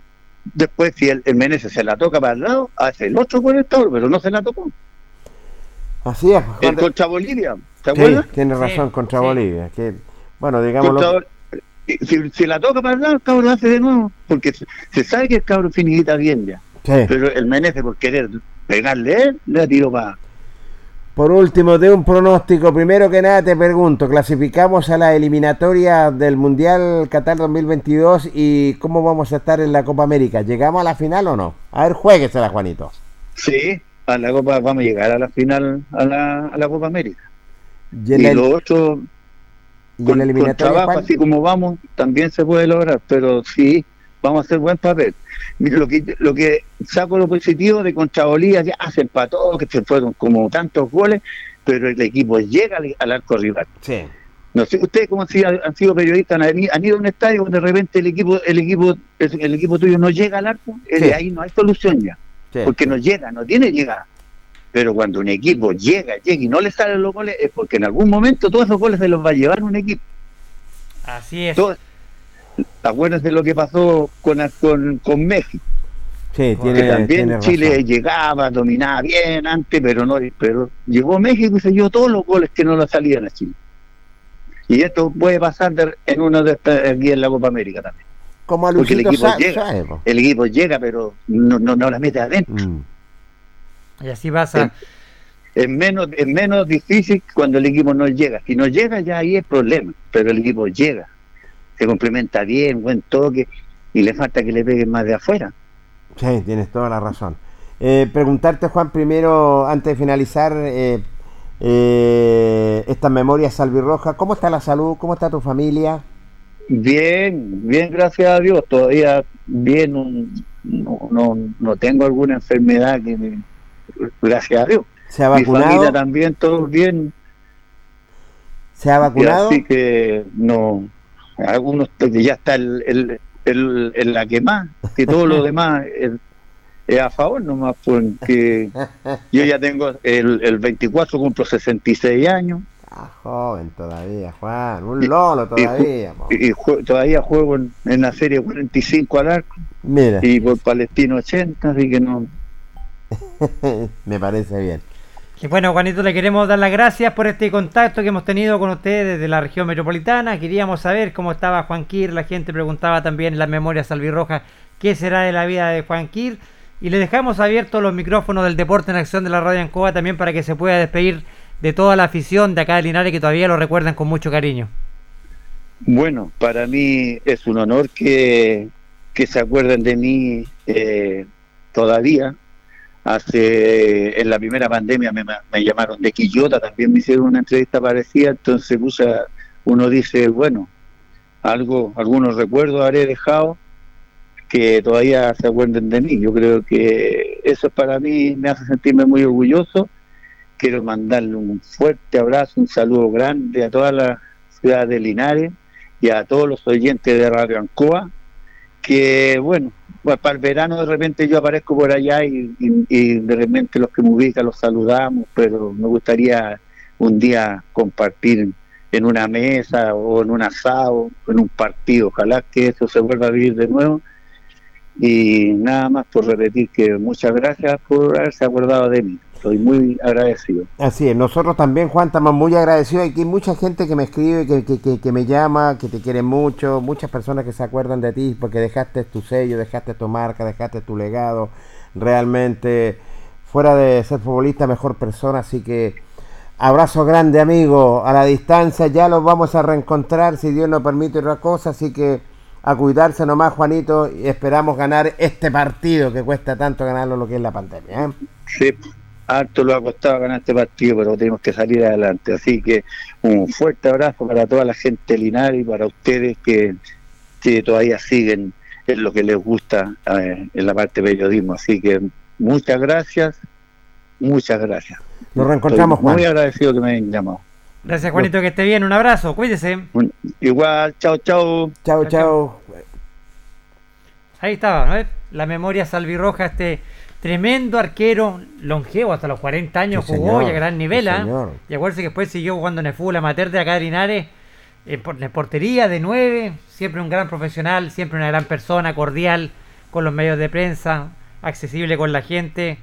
después si el, el Menezes se la toca para el lado, hace el otro gol el cabrón, pero no se la tocó. Así es, El contra Bolivia, ¿te Sí, acuerdas? tiene Sí, razón contra sí. Bolivia. Que, bueno, digámoslo. Contra- si, si la toca para el lado, el cabrón lo hace de nuevo, porque se, se sabe que el cabrón finita bien ya. Sí. Pero el Menezes por querer pegarle le tiró para... Por último, de un pronóstico, primero que nada te pregunto, clasificamos a la eliminatoria del Mundial Qatar 2022 y cómo vamos a estar en la Copa América. ¿Llegamos a la final o no? A ver, jueguesela, Juanito. Sí, a la Copa, vamos a llegar a la final, a la, a la Copa América. Y en, Y la, lo otro, con, la con trabajo, así como vamos, también se puede lograr, pero sí, vamos a hacer buen papel. Lo que, lo que saco lo positivo de contra Bolivia, ya se empató, que se fueron como tantos goles, pero el equipo llega al, al arco rival. sí. No sé, ustedes como han sido, han sido periodistas, han, ido a un estadio donde de repente el equipo, el equipo, el, el equipo tuyo no llega al arco, eh, Sí. ahí no hay solución ya, sí. porque no llega, no tiene llegada. Pero cuando un equipo llega, llega y no le salen los goles, es porque en algún momento todos esos goles se los va a llevar un equipo. Así es. Todo, acuérdense de lo que pasó con, con, con México. Sí, que también tiene Chile razón. llegaba, dominaba bien antes, pero no pero llegó México y se llevó todos los goles que no le salían a Chile. Y esto puede pasar de- en uno de estas aquí en la Copa América también. Como a Porque el equipo Sa- llega. El equipo llega, pero no, no, no la mete adentro. Mm. Y así pasa. Es menos, es menos difícil cuando el equipo no llega. Si no llega, ya ahí es problema. Pero el equipo llega. Se complementa bien, buen toque. Y le falta que le peguen más de afuera. Sí, tienes toda la razón. Eh, preguntarte, Juan, primero, antes de finalizar eh, eh, estas memorias salvirrojas, ¿cómo está la salud? ¿Cómo está tu familia? Bien, bien, gracias a Dios. Todavía bien, no, no, no tengo alguna enfermedad que me, gracias a Dios. ¿Se ha Mi familia vacunado? también, todos bien. ¿Se ha y vacunado? Así que no, algunos ya está el, el, el, en la que más, que todo lo demás es, a favor nomás, porque yo ya tengo el, el 24, cumplo 66 años Ah, joven todavía, Juan. Un lolo y, todavía. y jue- todavía juego en, en la serie 45 al arco Mira, y por Palestino 80, así que no. me parece bien. Bueno, Juanito, le queremos dar las gracias por este contacto que hemos tenido con ustedes desde la región metropolitana. Queríamos saber cómo estaba Juan Quir. La gente preguntaba también en las memorias albirrojas qué será de la vida de Juan Quir. Y le dejamos abiertos los micrófonos del Deporte en Acción de la Radio Ancoa también para que se pueda despedir de toda la afición de acá de Linares que todavía lo recuerdan con mucho cariño. Bueno, para mí es un honor que, que se acuerden de mí eh, todavía. Hace en la primera pandemia me, me llamaron de Quillota, también me hicieron una entrevista parecida, entonces uno dice, bueno, algo, algunos recuerdos habré dejado que todavía se acuerden de mí. Yo creo que eso para mí me hace sentirme muy orgulloso. Quiero mandarle un fuerte abrazo, un saludo grande a toda la ciudad de Linares y a todos los oyentes de Radio Ancoa, que bueno, pues para el verano de repente yo aparezco por allá y, y- y de repente los que me ubican los saludamos, pero me gustaría un día compartir en una mesa o en un asado, en un partido, ojalá que eso se vuelva a vivir de nuevo. Y nada más por repetir que muchas gracias por haberse acordado de mí, estoy muy agradecido. Así es, nosotros también, Juan, estamos muy agradecidos. Aquí hay mucha gente que me escribe, que, que, que, que me llama, que te quiere mucho, muchas personas que se acuerdan de ti porque dejaste tu sello, dejaste tu marca, dejaste tu legado. Realmente, fuera de ser futbolista, mejor persona. Así que, abrazo grande, amigo, a la distancia. Ya los vamos a reencontrar, si Dios nos permite otra cosa. Así que, a cuidarse nomás, Juanito, y esperamos ganar este partido que cuesta tanto ganarlo lo que es la pandemia. ¿eh? Sí, harto lo ha costado ganar este partido, pero tenemos que salir adelante. Así que un fuerte abrazo para toda la gente de Linares y para ustedes que, que todavía siguen en lo que les gusta eh, en la parte de periodismo. Así que muchas gracias, muchas gracias. Nos reencontramos, Estoy muy Juan. agradecido que me hayan llamado. Gracias, Juanito, que esté bien. Un abrazo, cuídese. Igual, chao, chao. Chao, Chao, chao. Ahí estaba, ¿no? La memoria salvirroja, este tremendo arquero, longevo, hasta los 40 años Sí, jugó señor. y a gran nivel. Sí, ¿ah? Y acuérdense que después siguió jugando en el fútbol amateur de acá de Linares, en, en portería de 9, siempre un gran profesional, siempre una gran persona, cordial con los medios de prensa, accesible con la gente.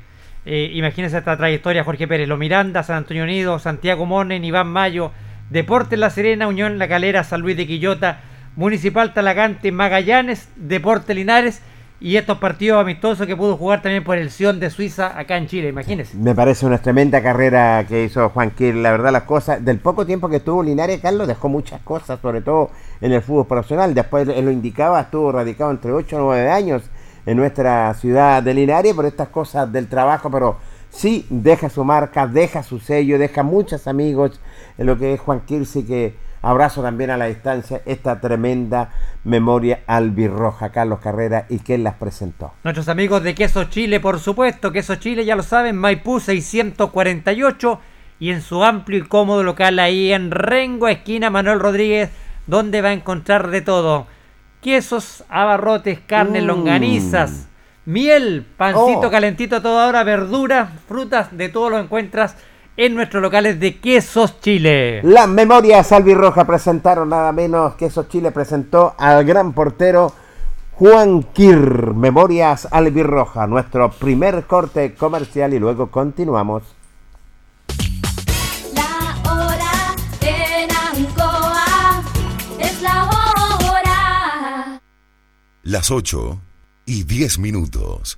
Eh, imagínense esta trayectoria, Jorge Pérez, Lo Miranda, San Antonio Unido, Santiago Monen, Iván Mayo, Deportes La Serena, Unión La Calera, San Luis de Quillota, Municipal Talagante, Magallanes, Deportes Linares y estos partidos amistosos que pudo jugar también por el Sion de Suiza acá en Chile, imagínense. Me parece una tremenda carrera que hizo Juan Quir. La verdad, las cosas, del poco tiempo que estuvo Linares, Carlos dejó muchas cosas, sobre todo en el fútbol profesional. Después él lo indicaba, estuvo radicado entre 8 y 9 años en nuestra ciudad de Linares por estas cosas del trabajo, pero sí deja su marca, deja su sello, deja muchos amigos en lo que es Juan Kirsi, que abrazo también a la distancia esta tremenda memoria albirroja, Carlos Carrera, y quien las presentó. Nuestros amigos de Queso Chile, por supuesto, Queso Chile, ya lo saben, Maipú 648 y en su amplio y cómodo local ahí en Rengo, esquina Manuel Rodríguez, donde va a encontrar de todo. Quesos, abarrotes, carnes, Mm. longanizas, miel, pancito Oh. calentito a toda hora, verduras, frutas, de todo lo encuentras en nuestros locales de Quesos Chile. Las memorias albirroja presentaron nada menos que eso Chile presentó al gran portero Juan Quir. Memorias albirroja, nuestro primer corte comercial y luego continuamos. La hora en Ancoa es la hora. Las 8 y 10 minutos.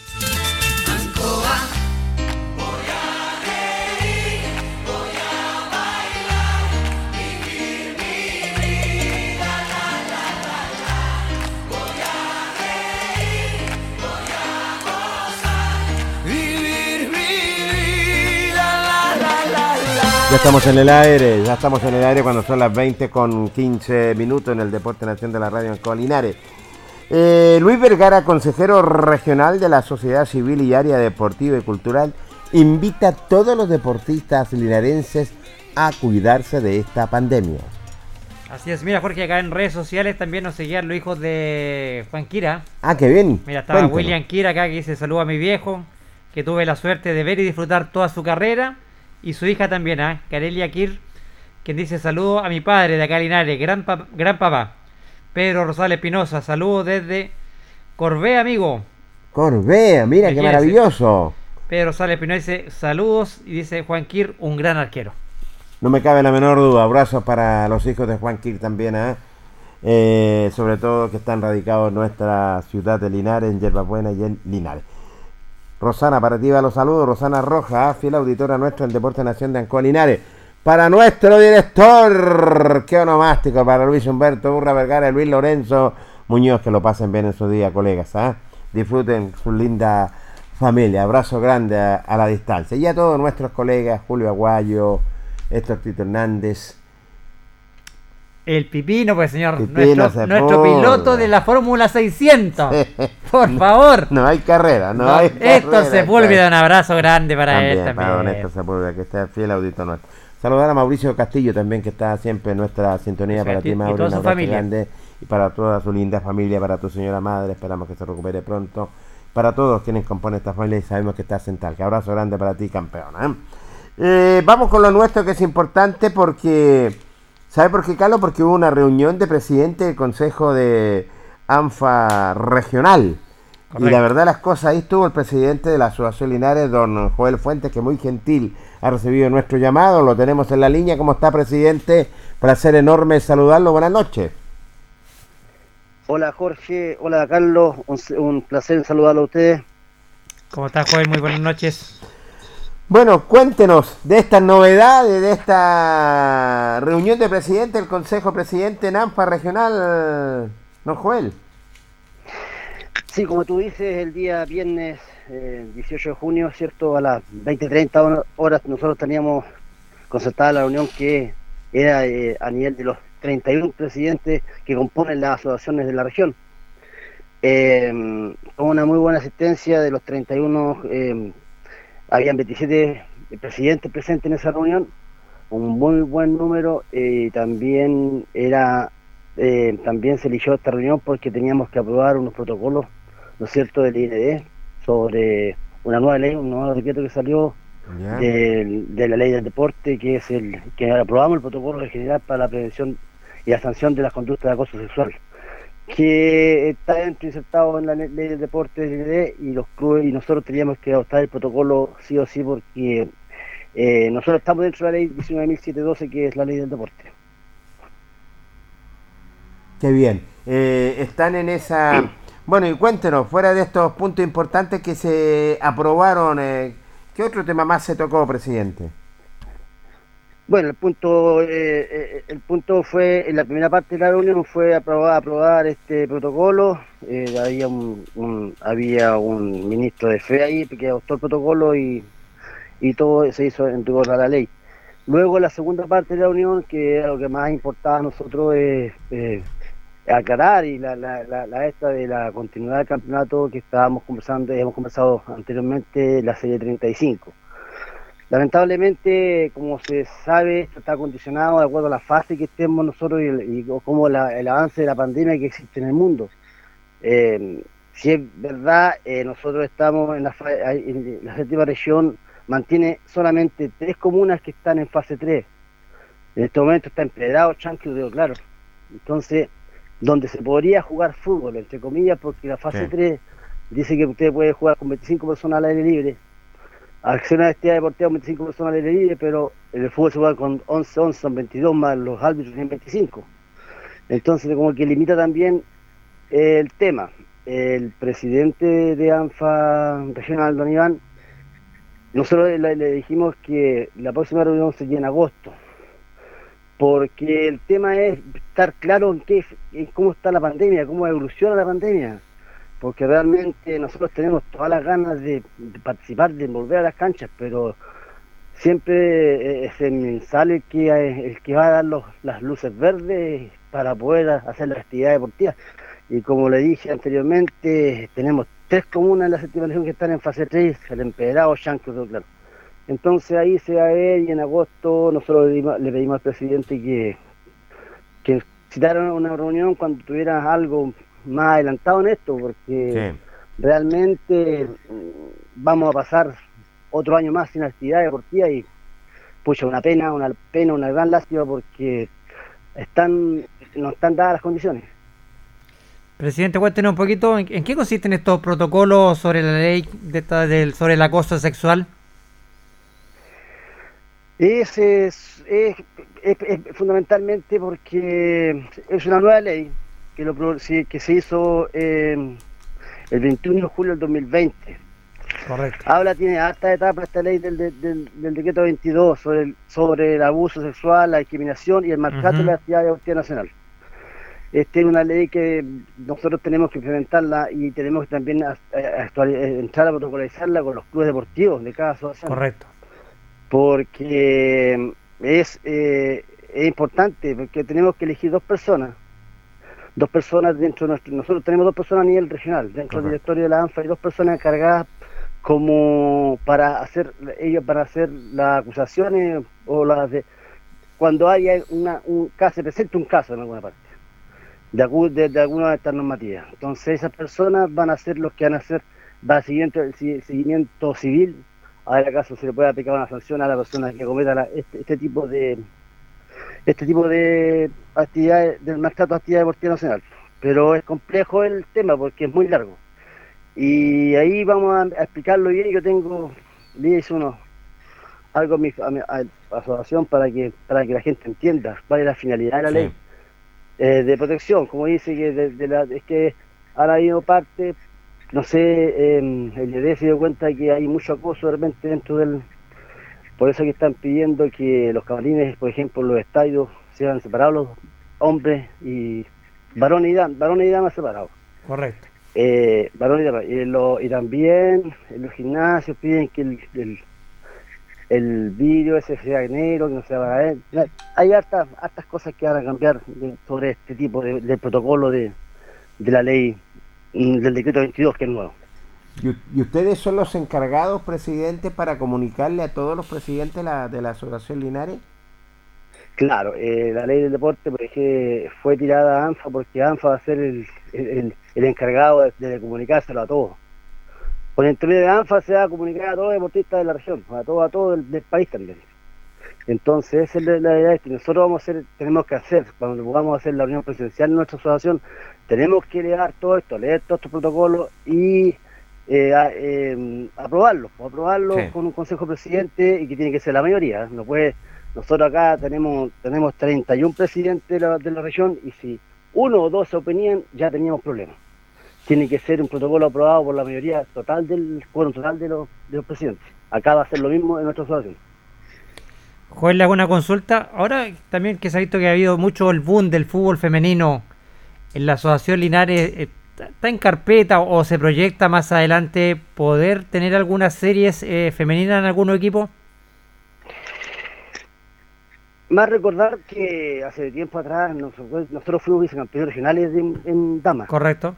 Ya estamos en el aire, ya estamos en el aire cuando son las 20 con 15 minutos en el Deporte Nación de la Radio en Colinares. Eh, Luis Vergara, consejero regional de la Sociedad Civil y Área Deportiva y Cultural, invita a todos los deportistas linarenses a cuidarse de esta pandemia. Así es, mira Jorge, acá en redes sociales también nos seguían los hijos de Juan Kira. Ah, qué bien. Mira, estaba. William Kira acá que dice saludo a mi viejo, que tuve la suerte de ver y disfrutar toda su carrera. Y su hija también, ¿ah? Carelia Kir, quien dice saludo a mi padre de acá Linares, gran, pa- gran papá. Pedro Rosales Espinosa, saludos desde Corbé, amigo. Corbea, mira qué maravilloso. Pedro Rosales Espinosa dice saludos y dice Juan Kir, un gran arquero. No me cabe la menor duda. Abrazos para los hijos de Juan Kir también, ¿ah? Eh, sobre todo que están radicados en nuestra ciudad de Linares, en Yerbabuena y en Linares. Rosana, para ti los saludos. Rosana Roja, fiel auditora nuestra en Deporte Nación de Ancoa Linares. Para nuestro director, qué onomástico, para Luis Humberto Burra Vergara Luis Lorenzo Muñoz, que lo pasen bien en su día, colegas. ¿ah? Disfruten su linda familia. Abrazo grande a, a la distancia. Y a todos nuestros colegas, Julio Aguayo, Héctor Tito Hernández. El Pipino, pues señor, Pipino nuestro, se piloto de la Fórmula 600. Por favor. No hay carrera, no, No, hay Héctor carrera, Sepúlveda, un abrazo grande para también, él para don también. Héctor Sepúlveda, que está fiel auditor nuestro. Saludar a Mauricio Castillo también, que está siempre en nuestra sintonía para ti, y Mauricio. toda un su familia. grande, y para toda su linda familia, para tu señora madre, esperamos que se recupere pronto. Para todos quienes componen esta familia y sabemos que estás en Talca. Abrazo grande para ti, campeón. ¿eh? Eh, vamos con lo nuestro que es importante porque, ¿sabe por qué, Carlos? Porque hubo una reunión de presidente del Consejo de ANFA regional. Y la verdad las cosas, ahí estuvo el presidente de la Asociación Linares, don Joel Fuentes, que muy gentil ha recibido nuestro llamado, lo tenemos en la línea. ¿Cómo está, presidente? Placer enorme saludarlo, buenas noches. Hola Jorge, hola Carlos, un, un placer saludarlo a ustedes. ¿Cómo está, Joel? Muy buenas noches. Bueno, cuéntenos de estas novedades, de esta reunión de presidente del Consejo Presidente en ANFA Regional, don Joel. Sí, como tú dices, el día viernes eh, 18 de junio, ¿cierto? A las 20-30 horas nosotros teníamos concertada la reunión que era eh, a nivel de los 31 presidentes que componen las asociaciones de la región. Eh, con una muy buena asistencia de los 31, eh, habían 27 presidentes presentes en esa reunión, un muy buen número y también era eh, también se eligió esta reunión porque teníamos que aprobar unos protocolos, ¿no es cierto?, del IND sobre una nueva ley, un nuevo decreto que salió de, de la ley del deporte, que es el que aprobamos el protocolo general para la prevención y la sanción de las conductas de acoso sexual, que está insertado en la le- ley del deporte y los clubes y nosotros teníamos que adoptar el protocolo sí o sí porque eh, nosotros estamos dentro de la ley 19.712 que es la ley del deporte. Qué bien. Eh, están en esa... Bueno, y cuéntenos, fuera de estos puntos importantes que se aprobaron, eh, ¿qué otro tema más se tocó, presidente? Bueno, el punto, eh, eh, el punto fue, en la primera parte de la reunión fue aprobar, aprobar este protocolo. Eh, había un, un- había un ministro de fe ahí que adoptó el protocolo y, y todo se hizo en rigor a la ley. Luego la segunda parte de la reunión, que era lo que más importaba a nosotros, es eh, aclarar y la, la, la, la esta de la continuidad del campeonato que estábamos conversando, hemos conversado anteriormente, la serie 35. Lamentablemente, como se sabe, esto está condicionado de acuerdo a la fase que estemos nosotros y, el- y como la- el avance de la pandemia que existe en el mundo. Eh, si es verdad, eh, nosotros estamos en la, en la séptima región, mantiene solamente tres comunas que están en fase 3. En este momento está empedrado, Chanqui y Claro. Entonces, donde se podría jugar fútbol, entre comillas, porque la fase Sí. 3 dice que usted puede jugar con 25 personas al aire libre. Acción a actividad deportiva con 25 personas al aire pero en el fútbol se juega con 11, 11, son 22 más los árbitros tienen 25. Entonces, como que limita también eh, el tema. El presidente de ANFA regional, don Iván, nosotros le, le dijimos que la próxima reunión sería en agosto, porque el tema es estar claro en, qué, en cómo está la pandemia, cómo evoluciona la pandemia, porque realmente nosotros tenemos todas las ganas de, participar, de volver a las canchas, pero siempre eh, mensal el que, eh, el que va a dar las luces verdes para poder hacer la actividad deportiva. Y como le dije anteriormente, tenemos tres comunas en la región que están en fase 3, el Empedrado, Chanco Claro. Entonces ahí se va a ver y en agosto nosotros le dimos, le pedimos al presidente que, que citara una reunión cuando tuviera algo más adelantado en esto, porque realmente mm, vamos a pasar otro año más sin actividad deportiva y pucha, una pena, una pena, una gran lástima porque están, no están dadas las condiciones. Presidente, cuéntenos un poquito en, en qué consisten estos protocolos sobre la ley de esta- del, sobre el acoso sexual. Es, es, es- es- es fundamentalmente porque es una nueva ley que, lo, que se hizo eh, el 21 de julio del 2020. Correcto. Habla, tiene harta etapa esta ley del, del, del- del decreto 22 sobre el, sobre el abuso sexual, la discriminación y el maltrato en la actividad deportiva nacional. Esta es una ley que nosotros tenemos que implementarla y tenemos que también a- a- actuali- eh, entrar a protocolizarla con los clubes deportivos de cada asociación Correcto. porque es, eh, es importante, porque tenemos que elegir dos personas, dos personas dentro de nuestro, nosotros tenemos dos personas a nivel regional, dentro del directorio de la ANFA hay dos personas encargadas como para hacer, ellos para hacer las acusaciones o las de, cuando haya una, un caso, se presente un caso en alguna parte, de, de, de alguna de estas normativas. Entonces esas personas van a ser los que van a hacer, va a seguimiento, el seguimiento civil a ver acaso se le puede aplicar una sanción a la persona que cometa la- este, este tipo de este tipo de actividades del maltrato a actividad deportiva nacional. Pero es complejo el tema porque es muy largo. Y ahí vamos a, a explicarlo bien. Yo tengo le hice uno algo a mi, a mi- a asociación para que para que la gente entienda cuál es la finalidad de la Sí. ley eh, de protección. Como dice que de, de la, es que han habido parte no sé, eh, el IED se dio cuenta que hay mucho acoso de repente dentro del... Por eso que están pidiendo que los camarines, por ejemplo, los estadios sean separados los hombres y varones y damas, varones y damas separados. Correcto. Eh, varones y damas. Y, lo- y también en los gimnasios piden que el, el, el vidrio ese sea negro, que no sea para él. Hay hartas, hartas cosas que van a cambiar de- sobre este tipo de, protocolo de, de la ley del decreto 22 que es nuevo. ¿Y, ustedes son los encargados, presidente, para comunicarle a todos los presidentes de la, de la Asociación Linares? Claro, eh, la ley del deporte porque fue tirada a ANFA porque ANFA va a ser el, el- encargado de, de comunicárselo a todos. Por el de ANFA se va a comunicar a todos los deportistas de la región, a todo, a todo el, del país también. Entonces, esa es la, idea que nosotros vamos a hacer, tenemos que hacer, cuando vamos a hacer la reunión presidencial en nuestra asociación, tenemos que leer todo esto, leer todos estos protocolos y eh, a- eh, aprobarlos, aprobarlos Sí. con un consejo presidente y que tiene que ser la mayoría. No puede, nosotros acá tenemos tenemos 31 presidentes de la, de la región y si uno o dos se oponían, ya teníamos problemas. Tiene que ser un protocolo aprobado por la mayoría total del quórum total de los, de los presidentes. Acá va a ser lo mismo en nuestra asociación. Joel, le hago una consulta. Ahora también que se ha visto que ha habido mucho el boom del fútbol femenino en la Asociación Linares, eh, ¿está en carpeta o se proyecta más adelante poder tener algunas series eh, femeninas en algunos equipos? Más recordar que hace tiempo atrás nosotros, nosotros fuimos vicecampeones regionales de- en Damas. Correcto.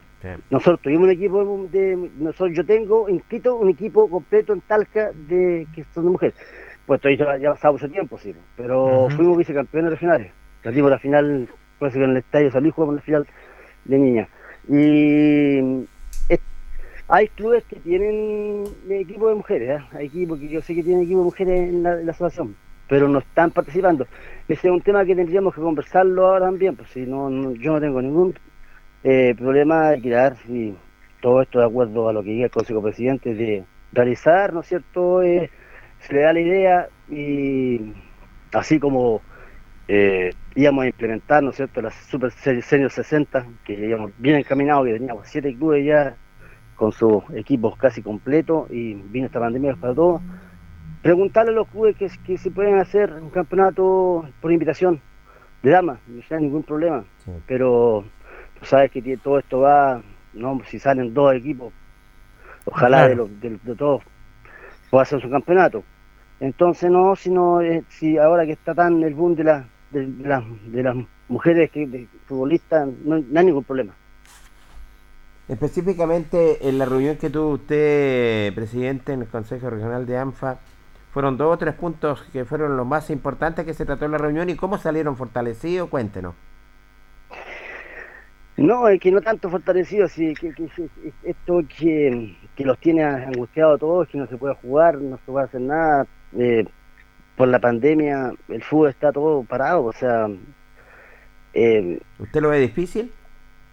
Nosotros tuvimos un equipo de, nosotros, yo tengo inscrito un equipo completo en Talca de que son de mujeres. Pues esto ya, ya ha pasado mucho tiempo, sí, pero Ujú. fuimos vicecampeones regionales. Perdimos la final, parece que en el estadio San Luis jugamos la final de niñas. Y hay clubes que tienen equipo de mujeres, ¿eh? hay equipos que yo sé que tienen equipo de mujeres en la, asociación, pero no están participando. Ese es un tema que tendríamos que conversarlo ahora también, pues si no, no- yo no tengo ningún eh, problema de crear y todo esto de acuerdo a lo que diga el Consejo Presidente de realizar, ¿no es cierto? Eh, se le da la idea y así como eh, íbamos a implementar, ¿no es cierto?, las Super Se- Senior 60, que íbamos bien encaminados, que teníamos siete clubes ya con sus equipos casi completos y vino esta pandemia para todos. Preguntarle a los clubes que, que si pueden hacer un campeonato por invitación de damas, no hay ningún problema, pero tú sabes que todo esto va, no si salen dos equipos, ojalá Claro. de, los, de, de todos pueda hacer su campeonato. Entonces no, sino eh, si ahora que está tan el boom de, la, de, las- de las mujeres que futbolistas, no, no hay ningún problema. Específicamente en la reunión que tuvo usted, presidente, en el Consejo Regional de ANFA, fueron dos o tres puntos que fueron los más importantes que se trató en la reunión y cómo salieron fortalecidos, cuéntenos. No, es que no tanto fortalecido, sí, que, que- que- esto que, que los tiene angustiados a todos, que no se puede jugar, no se puede hacer nada. eh, por la pandemia el fútbol está todo parado, o sea, eh, ¿Usted lo ve difícil?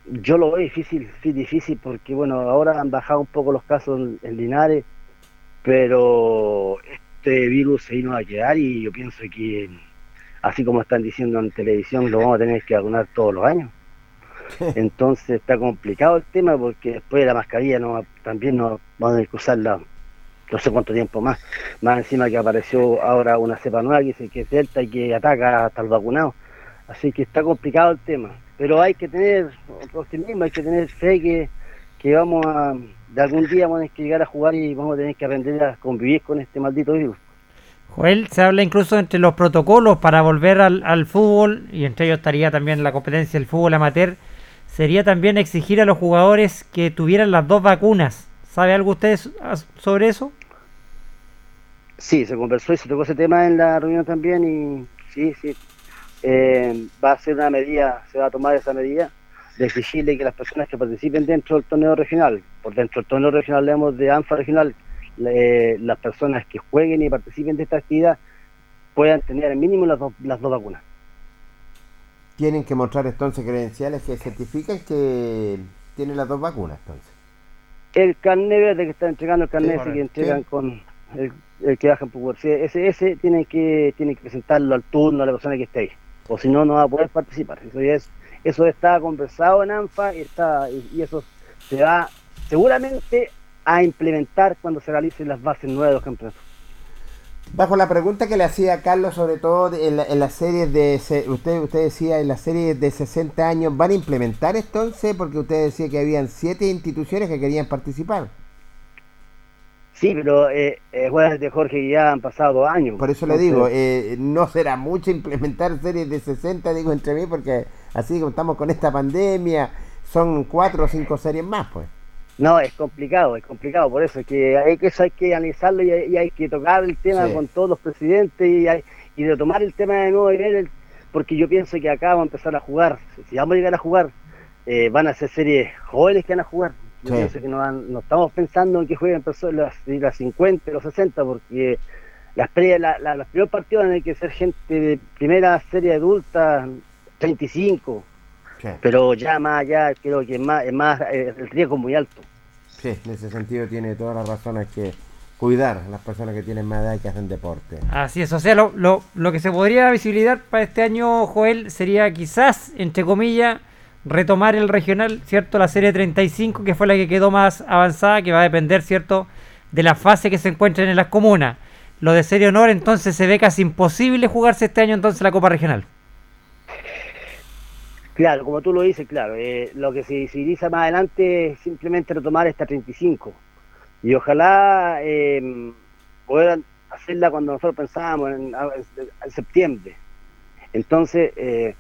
yo lo veo difícil, sí, difícil, porque bueno, ahora han bajado un poco los casos en, en Linares, pero este virus se vino a quedar y yo pienso que, así como están diciendo en televisión, lo vamos a tener que vacunar todos los años. Entonces está complicado el tema porque después de la mascarilla no también no vamos a tener que usarla no sé cuánto tiempo más. Más encima que apareció ahora una cepa nueva que dice que es Delta y que ataca hasta el vacunado. Así que está complicado el tema. Pero hay que tener optimismo, hay que tener fe que, que vamos a, de algún día vamos a llegar a jugar y vamos a tener que aprender a convivir con este maldito virus. Joel, se habla incluso entre los protocolos para volver al, al fútbol, y entre ellos estaría también la competencia del fútbol amateur, sería también exigir a los jugadores que tuvieran las dos vacunas. ¿Sabe algo usted so- sobre eso? Sí, se conversó y se tocó ese tema en la reunión también y sí, sí. Eh, va a ser una medida, se va a tomar esa medida de exigirle que las personas que participen dentro del torneo regional, por dentro del torneo regional leemos de ANFA regional, las personas que jueguen y participen de esta actividad puedan tener al mínimo las dos, las dos vacunas. Tienen que mostrar entonces credenciales que certifican que tienen las dos vacunas, entonces. El carnet verde que está entregando, el carnet Sí, que entregan Sí. con el, el que bajan por sí, ese, ese tiene que tiene que presentarlo al turno a la persona que esté ahí, o si no, no va a poder participar. Eso ya es, eso está conversado en ANFA y, está, y, eso se va seguramente a implementar cuando se realicen las bases nuevas de los campeonatos. Bajo la pregunta que le hacía Carlos, sobre todo en, la- en las series de, usted, usted decía, en las series de 60 años, ¿van a implementar entonces? Porque usted decía que habían siete instituciones que querían participar. Sí, pero eh, eh, acuérdate, de Jorge, que ya han pasado dos años. Por eso le digo, eh, no será mucho implementar series de 60, digo entre mí, porque así como estamos con esta pandemia, son cuatro o cinco series más, pues. No, es complicado, es complicado, por eso es que hay que, eso hay que analizarlo y hay, y hay que tocar el tema Sí. con todos los presidentes y, hay- y de tomar el tema de nuevo y ver el- porque yo pienso que acá vamos a empezar a jugar, si vamos a llegar a jugar, eh, van a ser series jóvenes que van a jugar. Yo Sí. pienso que no, van- no estamos pensando en que jueguen personas las, las 50, los 60, porque las pre- la- la- los primeros partidos van a tener que ser gente de primera serie adulta, 35, pero ya más allá creo que es más, es más eh, el riesgo es muy alto. Sí, en ese sentido tiene todas las razones que cuidar a las personas que tienen más edad y que hacen deporte. Así es, o sea, lo, lo, lo que se podría visibilizar para este año, Joel, sería quizás, entre comillas, retomar el regional, ¿cierto? La serie 35, que fue la que quedó más avanzada, que va a depender, ¿cierto?, de la fase que se encuentren en las comunas. Lo de serie honor, entonces, se ve casi imposible jugarse este año, entonces, la Copa Regional. Claro, como tú lo dices, claro, eh, lo que se visibiliza más adelante es simplemente retomar esta 35. Y ojalá eh, puedan hacerla cuando nosotros pensábamos en, en septiembre. Entonces, eh,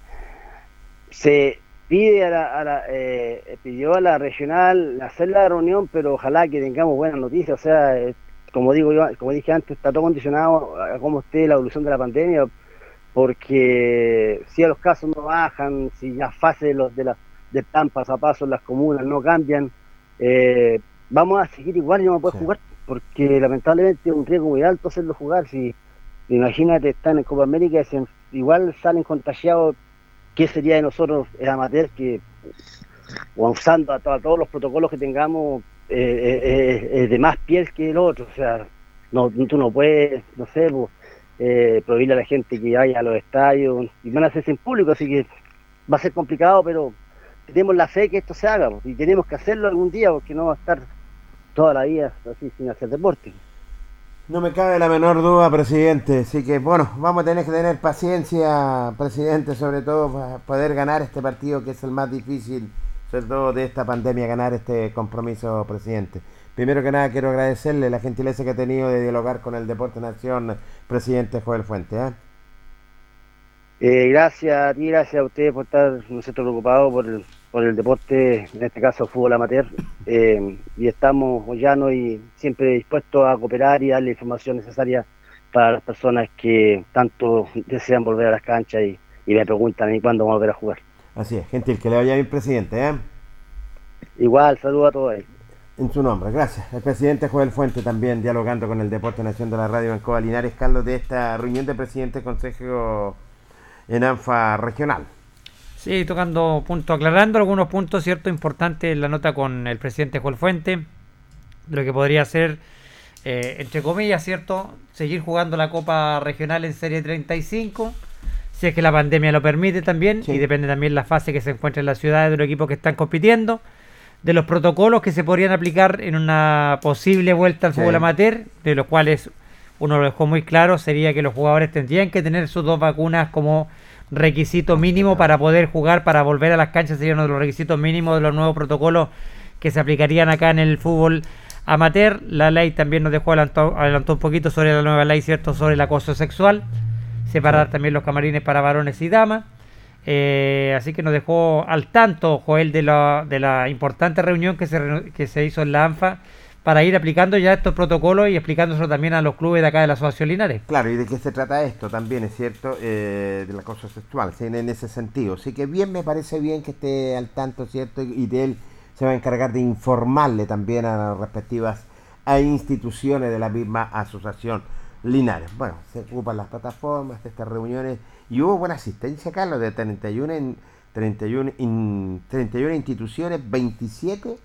se pide a la, a la, eh, pidió a la regional hacer la reunión, pero ojalá que tengamos buenas noticias. O sea, eh, como digo yo, como dije antes, está todo condicionado a cómo esté la evolución de la pandemia, porque si a los casos no bajan, si las fases de los de la de plan paso a paso en las comunas no cambian, eh, vamos a seguir igual y no a poder jugar, porque lamentablemente es un riesgo muy alto hacerlo jugar. Si imagínate, están en Copa América, y se- igual salen contagiados, ¿qué sería de nosotros el amateur que usando a, to- a todos los protocolos que tengamos eh, eh, eh, eh, de más piel que el otro? O sea, no, tú no puedes, no sé, pues, eh, prohibirle a la gente que vaya a los estadios y van a hacerse en público, así que va a ser complicado, pero tenemos la fe que esto se haga pues, y tenemos que hacerlo algún día porque no va a estar toda la vida así sin hacer deporte. No me cabe la menor duda, presidente. Así que, bueno, vamos a tener que tener paciencia, presidente, sobre todo para poder ganar este partido que es el más difícil, sobre todo de esta pandemia, ganar este compromiso, presidente. Primero que nada quiero agradecerle la gentileza que ha tenido de dialogar con el Deporte Nación, presidente Joel Fuente. ¿eh? Eh, gracias a ti, gracias a ustedes por estar no sé, preocupados por el, por el deporte, en este caso fútbol amateur. Eh, y estamos llanos y siempre dispuestos a cooperar y darle información necesaria para las personas que tanto desean volver a las canchas y, y me preguntan mí cuándo vamos a volver a jugar. Así es, gentil, que le vaya bien, presidente. ¿eh? Igual, saludo a todos. En su nombre, gracias. El presidente Joel Fuente también dialogando con el Deporte Nación de la Radio Bancoa Linares, Carlos, de esta reunión de presidentes del Consejo en ANFA regional. Sí, tocando puntos, aclarando algunos puntos, cierto, importantes en la nota con el presidente Joel Fuente, de lo que podría ser, eh, entre comillas, cierto, seguir jugando la Copa Regional en Serie 35, si es que la pandemia lo permite también, Sí. y depende también la fase que se encuentra en las ciudades de los equipos que están compitiendo, de los protocolos que se podrían aplicar en una posible vuelta al Sí. fútbol amateur, de los cuales uno lo dejó muy claro, sería que los jugadores tendrían que tener sus dos vacunas como requisito mínimo para poder jugar, para volver a las canchas, sería uno de los requisitos mínimos de los nuevos protocolos que se aplicarían acá en el fútbol amateur. La ley también nos dejó adelantó, adelantó un poquito sobre la nueva ley, ¿cierto?, sobre el acoso sexual, separar también los camarines para varones y damas. Eh, así que nos dejó al tanto, Joel, de la, de la importante reunión que se, que se hizo en la ANFA para ir aplicando ya estos protocolos y explicándoselo también a los clubes de acá de la Asociación Linares. Claro, y de qué se trata esto también, es cierto, eh, del acoso sexual, en ese sentido. Así que bien, me parece bien que esté al tanto, ¿cierto? Y de él se va a encargar de informarle también a las respectivas instituciones de la misma asociación Linares. Bueno, se ocupan las plataformas de estas reuniones y hubo buena asistencia, Carlos, de 31, en, 31, in- 31 instituciones, 27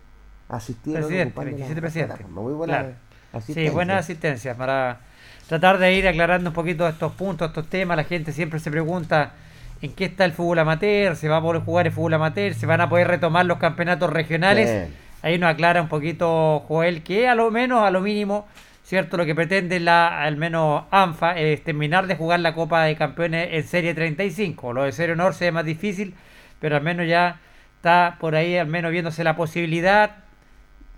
asistieron. Presidente, ocupando las 27 presidentes. Muy buena Claro. asistencia. Sí, buena asistencia para tratar de ir aclarando un poquito estos puntos, estos temas. La gente siempre se pregunta en qué está el fútbol amateur, se va a poder jugar el fútbol amateur, se van a poder retomar los campeonatos regionales. Ahí nos aclara un poquito Joel que a lo menos, a lo mínimo, cierto, lo que pretende la, al menos ANFA es terminar de jugar la Copa de Campeones en Serie 35. Lo de Serie Honor se ve más difícil, pero al menos ya está por ahí, al menos viéndose la posibilidad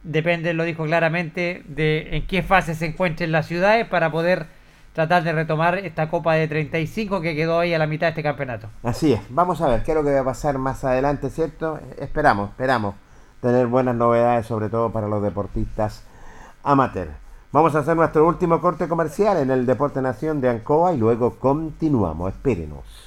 depende, lo dijo claramente, de en qué fase se encuentren las ciudades para poder tratar de retomar esta Copa de 35 que quedó ahí a la mitad de este campeonato. Así es, vamos a ver qué es lo que va a pasar más adelante, ¿cierto? Esperamos, esperamos tener buenas novedades, sobre todo para los deportistas amateur. Vamos a hacer nuestro último corte comercial en el Deporte Nación de Ancoa y luego continuamos. Espérenos.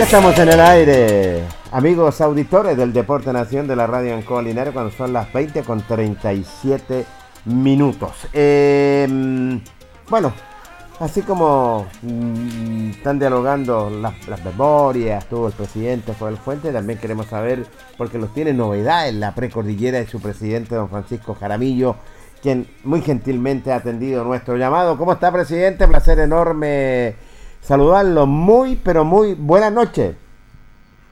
Estamos en el aire, amigos auditores del Deporte Nación de la Radio Ancoa Linares, cuando son las 20 con 37 minutos. Eh, bueno, así como mm, están dialogando las, las memorias, tuvo el presidente Joel Fuente, también queremos saber, porque los tiene novedades la precordillera de su presidente, don Francisco Jaramillo, quien muy gentilmente ha atendido nuestro llamado. ¿Cómo está, presidente? Placer enorme saludarlo. Muy, pero muy buenas noches.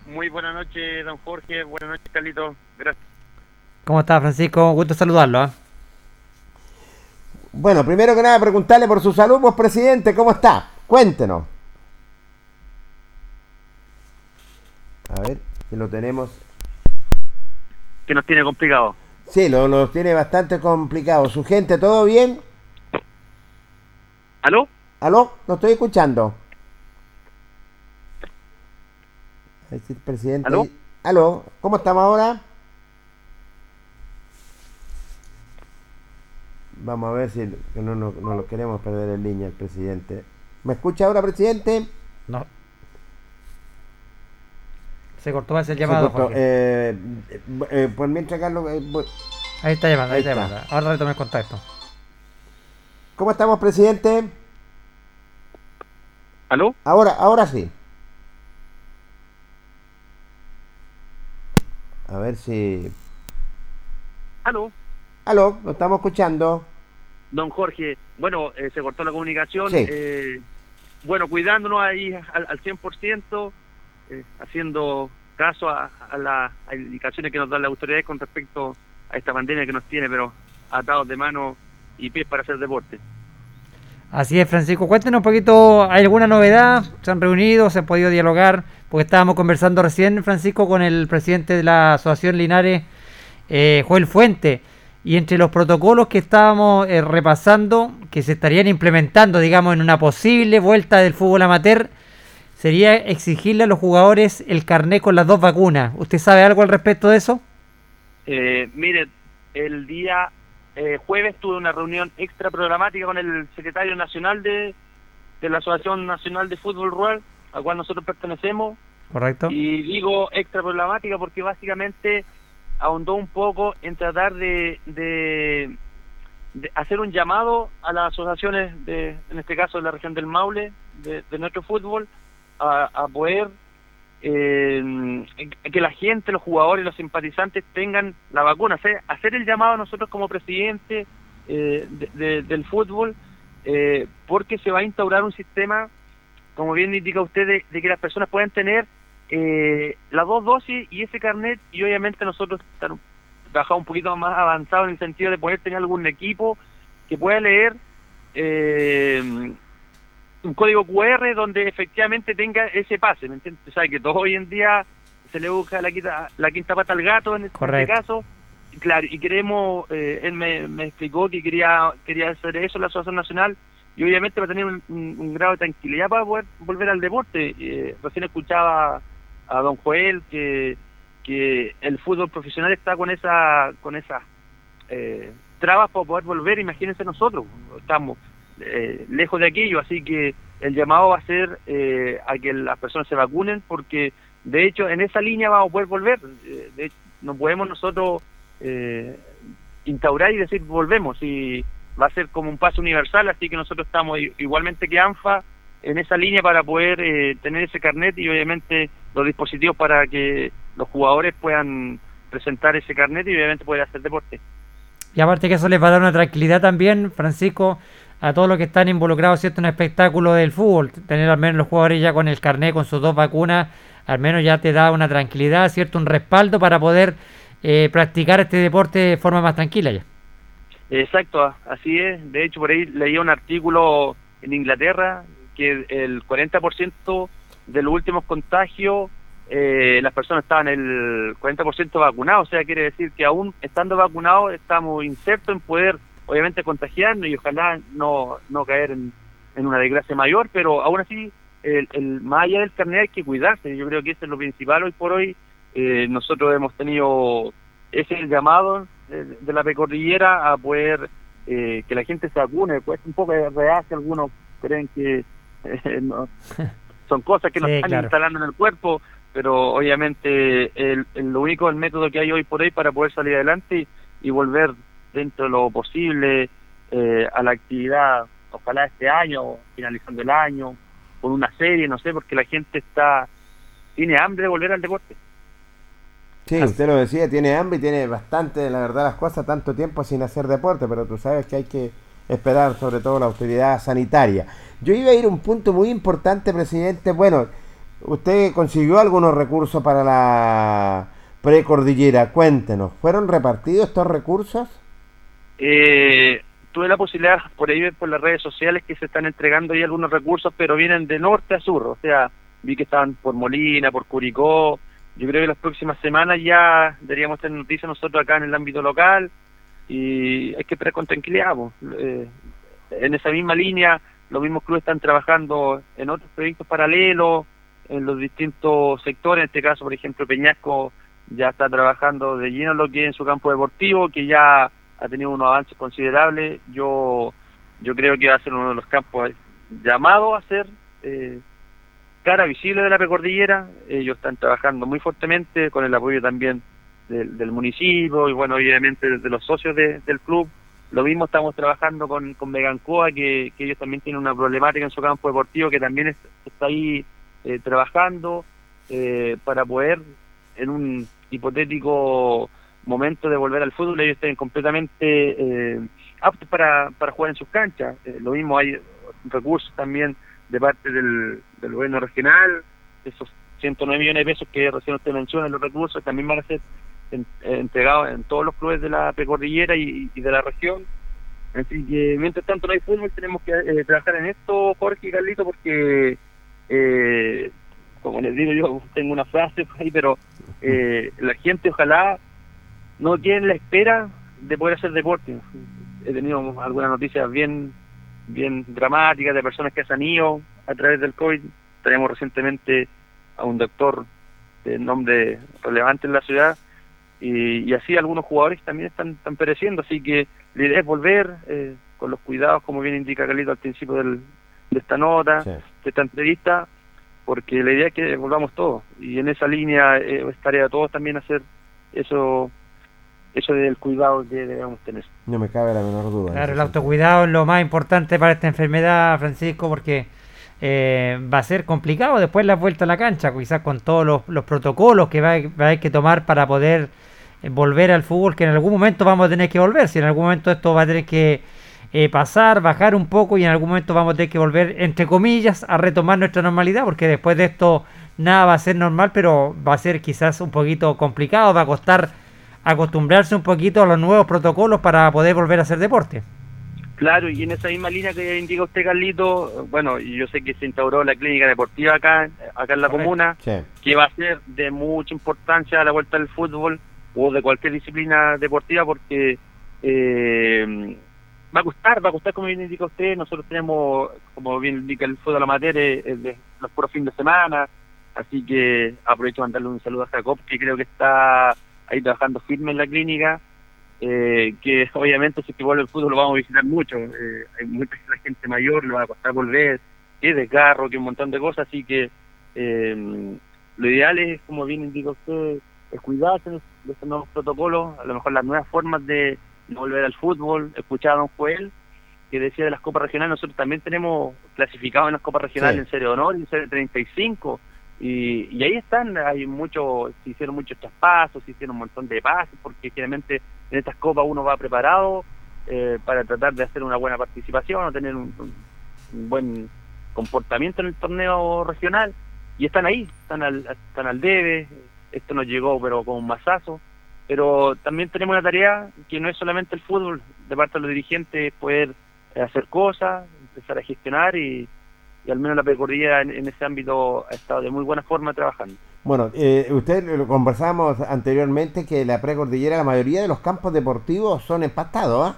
Muy buenas noches, don Jorge. Buenas noches, Carlito. Gracias. ¿Cómo está, Francisco? Gusto saludarlo. ¿eh? Bueno, primero que nada, preguntarle por su salud, pues, presidente, ¿cómo está? Cuéntenos. A ver si lo tenemos. Que nos tiene complicado. Sí, lo, lo tiene bastante complicado. ¿Su gente, todo bien? ¿Aló? ¿Aló? No estoy escuchando. El presidente... ¿Aló? ¿Aló? ¿Cómo estamos ahora? Vamos a ver si no, no, no lo queremos perder en línea el presidente. ¿Me escucha ahora, presidente? No. Se cortó ese Se llamado. cortó. Jorge. Eh, eh, pues mientras Carlos... eh, voy- Ahí está llamando, ahí, ahí está está. llamando. Ahora retomé el contacto. ¿Cómo estamos, presidente? ¿Aló? Ahora, ahora sí. A ver si... ¿Aló? Aló, lo estamos escuchando. Don Jorge. Bueno, eh, se cortó la comunicación. Sí. eh, bueno, cuidándonos ahí al, al 100%, eh, haciendo caso a, a las indicaciones que nos dan las autoridades con respecto a esta pandemia que nos tiene, pero atados de manos y pies para hacer deporte. Así es, Francisco. Cuéntenos un poquito, ¿hay alguna novedad? ¿Se han reunido? ¿Se han podido dialogar? Porque estábamos conversando recién, Francisco, con el presidente de la Asociación Linares, eh, Joel Fuente. Y entre los protocolos que estábamos eh, repasando, que se estarían implementando, digamos, en una posible vuelta del fútbol amateur, sería exigirle a los jugadores el carné con las dos vacunas. ¿Usted sabe algo al respecto de eso? Eh, mire, el día eh, jueves tuve una reunión extra programática con el secretario nacional de, de la Asociación Nacional de Fútbol Rural, al cual nosotros pertenecemos. Correcto. Y digo extra problemática porque básicamente ahondó un poco en tratar de, de, de hacer un llamado a las asociaciones, de, en este caso de la región del Maule, de, de nuestro fútbol, a, a poder eh, que la gente, los jugadores, los simpatizantes tengan la vacuna, hacer, hacer el llamado a nosotros como presidente eh, de- de- del fútbol, eh, porque se va a instaurar un sistema, como bien indica usted, de, que las personas puedan tener eh, las dos dosis y ese carnet, y obviamente nosotros estar trabajado un poquito más avanzado en el sentido de poder tener algún equipo que pueda leer eh, un código QR donde efectivamente tenga ese pase, ¿me entiendes? O sea, que todo hoy en día se le busca la quinta, la quinta pata al gato en este Correcto. caso. Claro, y queremos, eh, él me, me explicó que quería quería hacer eso la Asociación Nacional y obviamente para tener un, un- un grado de tranquilidad para poder volver al deporte. Eh, recién escuchaba a don Joel que, que el fútbol profesional está con esa con esas eh, trabas para poder volver, imagínense nosotros, estamos eh, lejos de aquello, así que el llamado va a ser eh, a que las personas se vacunen porque de hecho en esa línea vamos a poder volver, Eh, de hecho, no podemos nosotros eh, instaurar y decir volvemos y va a ser como un paso universal, así que nosotros estamos igualmente que ANFA en esa línea para poder eh, tener ese carnet y obviamente los dispositivos para que los jugadores puedan presentar ese carnet y obviamente poder hacer deporte. Y aparte que eso les va a dar una tranquilidad también, Francisco, a todos los que están involucrados ¿cierto? en el espectáculo del fútbol. Tener al menos los jugadores ya con el carnet, con sus dos vacunas, al menos ya te da una tranquilidad, ¿cierto? Un respaldo para poder eh, practicar este deporte de forma más tranquila ya. Exacto, así es. De hecho, por ahí leía un artículo en Inglaterra que el 40% de los últimos contagios, eh, las personas estaban el 40% vacunados. O sea, quiere decir que aún estando vacunados estamos insertos en poder, obviamente, contagiarnos y ojalá no, no caer en, en una desgracia mayor, pero aún así, el, el, más allá del carnet hay que cuidarse. Yo creo que eso es lo principal hoy por hoy. Eh, nosotros hemos tenido ese es el llamado de, de la precordillera a poder eh, que la gente se vacune. Pues un poco de reacio, algunos creen que eh, no- son cosas que nos Sí, están claro. instalando en el cuerpo, pero obviamente el, el- lo único, el método que hay hoy por hoy para poder salir adelante y, y volver dentro de lo posible eh, a la actividad, ojalá este año, finalizando el año, con una serie, no sé, porque la gente está tiene hambre de volver al deporte. Sí, usted lo decía, tiene hambre y tiene bastante, la verdad, las cosas, tanto tiempo sin hacer deporte, pero tú sabes que hay que esperar sobre todo la autoridad sanitaria. Yo iba a ir a un punto muy importante, presidente. Bueno, usted consiguió algunos recursos para la precordillera. Cuéntenos, ¿fueron repartidos estos recursos? Eh, tuve la posibilidad por ahí por las redes sociales que se están entregando ahí algunos recursos, pero vienen de norte a sur. O sea, vi que estaban por Molina, por Curicó. Yo creo que las próximas semanas ya deberíamos tener noticias nosotros acá en el ámbito local y hay que esperar con tranquilidad. Eh, en esa misma línea, los mismos clubes están trabajando en otros proyectos paralelos, en los distintos sectores. En este caso, por ejemplo, Peñasco ya está trabajando de lleno lo que es en su campo deportivo, que ya ha tenido unos avances considerables. Yo yo creo que va a ser uno de los campos llamados a ser eh, cara visible de la precordillera. Ellos están trabajando muy fuertemente con el apoyo también del, del municipio y, bueno, obviamente de los socios de- del club. Lo mismo estamos trabajando con, con Megancoa, que, que ellos también tienen una problemática en su campo deportivo, que también es- está ahí eh, trabajando eh, para poder, en un hipotético momento de volver al fútbol, ellos estén completamente eh, aptos para, para jugar en sus canchas. Eh, lo mismo hay recursos también de parte del, gobierno regional, esos 109 millones de pesos que recién usted menciona, los recursos también van a ser en- entregados en todos los clubes de la precordillera y, y de la región. Así que mientras tanto no hay fútbol, tenemos que eh, trabajar en esto, Jorge y Carlito, porque, eh, como les digo yo, tengo una frase por ahí, pero eh, la gente ojalá no tiene la espera de poder hacer deporte. He tenido algunas noticias bien bien dramáticas de personas que se han ido a través del COVID. Tenemos recientemente a un doctor de nombre relevante en la ciudad y, y así algunos jugadores también están, están pereciendo, así que la idea es volver eh, con los cuidados, como bien indica Carlito al principio del, de esta nota, Sí. de esta entrevista, porque la idea es que volvamos todos, y en esa línea eh, es tarea de todos también hacer eso eso del cuidado que debemos tener. No me cabe la menor duda. Claro, el autocuidado es lo más importante para esta enfermedad, Francisco, porque eh, va a ser complicado después la vuelta a la cancha, quizás con todos los, los protocolos que va, a- va a haber que tomar para poder eh, volver al fútbol, que en algún momento vamos a tener que volver, si en algún momento esto va a tener que eh, pasar, bajar un poco y en algún momento vamos a tener que volver, entre comillas, a retomar nuestra normalidad, porque después de esto nada va a ser normal, pero va a ser quizás un poquito complicado, va a costar acostumbrarse un poquito a los nuevos protocolos para poder volver a hacer deporte. Claro, y en esa misma línea que indica usted, Carlito, bueno, yo sé que se instauró la clínica deportiva acá, acá en la Correcto. comuna, Sí. que va a ser de mucha importancia a la vuelta del fútbol o de cualquier disciplina deportiva porque eh, va a costar, va a costar como bien indica usted, nosotros tenemos, como bien indica el fútbol amateur, eh, es de los puros fines de semana, así que aprovecho de mandarle un saludo a Jacob, que creo que está ahí trabajando firme en la clínica, eh, que obviamente si es que vuelve el fútbol lo vamos a visitar mucho, eh, hay mucha gente mayor, le va a costar volver, que de carro, que un montón de cosas, así que eh, lo ideal es, como bien indica usted, es cuidarse de estos nuevos protocolos, a lo mejor las nuevas formas de, volver al fútbol, escuchar a don Joel, que decía de las copas regionales, nosotros también tenemos clasificados en las copas regionales Sí. en serie de honor y en serie 35, y, y ahí están, hay mucho, se hicieron muchos traspasos, se hicieron un montón de pases, porque generalmente en estas copas uno va preparado eh, para tratar de hacer una buena participación o tener un, buen comportamiento en el torneo regional y están ahí, están al, están al debe, esto nos llegó pero con un masazo, pero también tenemos una tarea que no es solamente el fútbol, de parte de los dirigentes poder hacer cosas, empezar a gestionar y, y al menos la precordillera en, en ese ámbito ha estado de muy buena forma trabajando. Bueno, eh, usted lo conversamos anteriormente que la precordillera, la mayoría de los campos deportivos son empastados, ¿ah?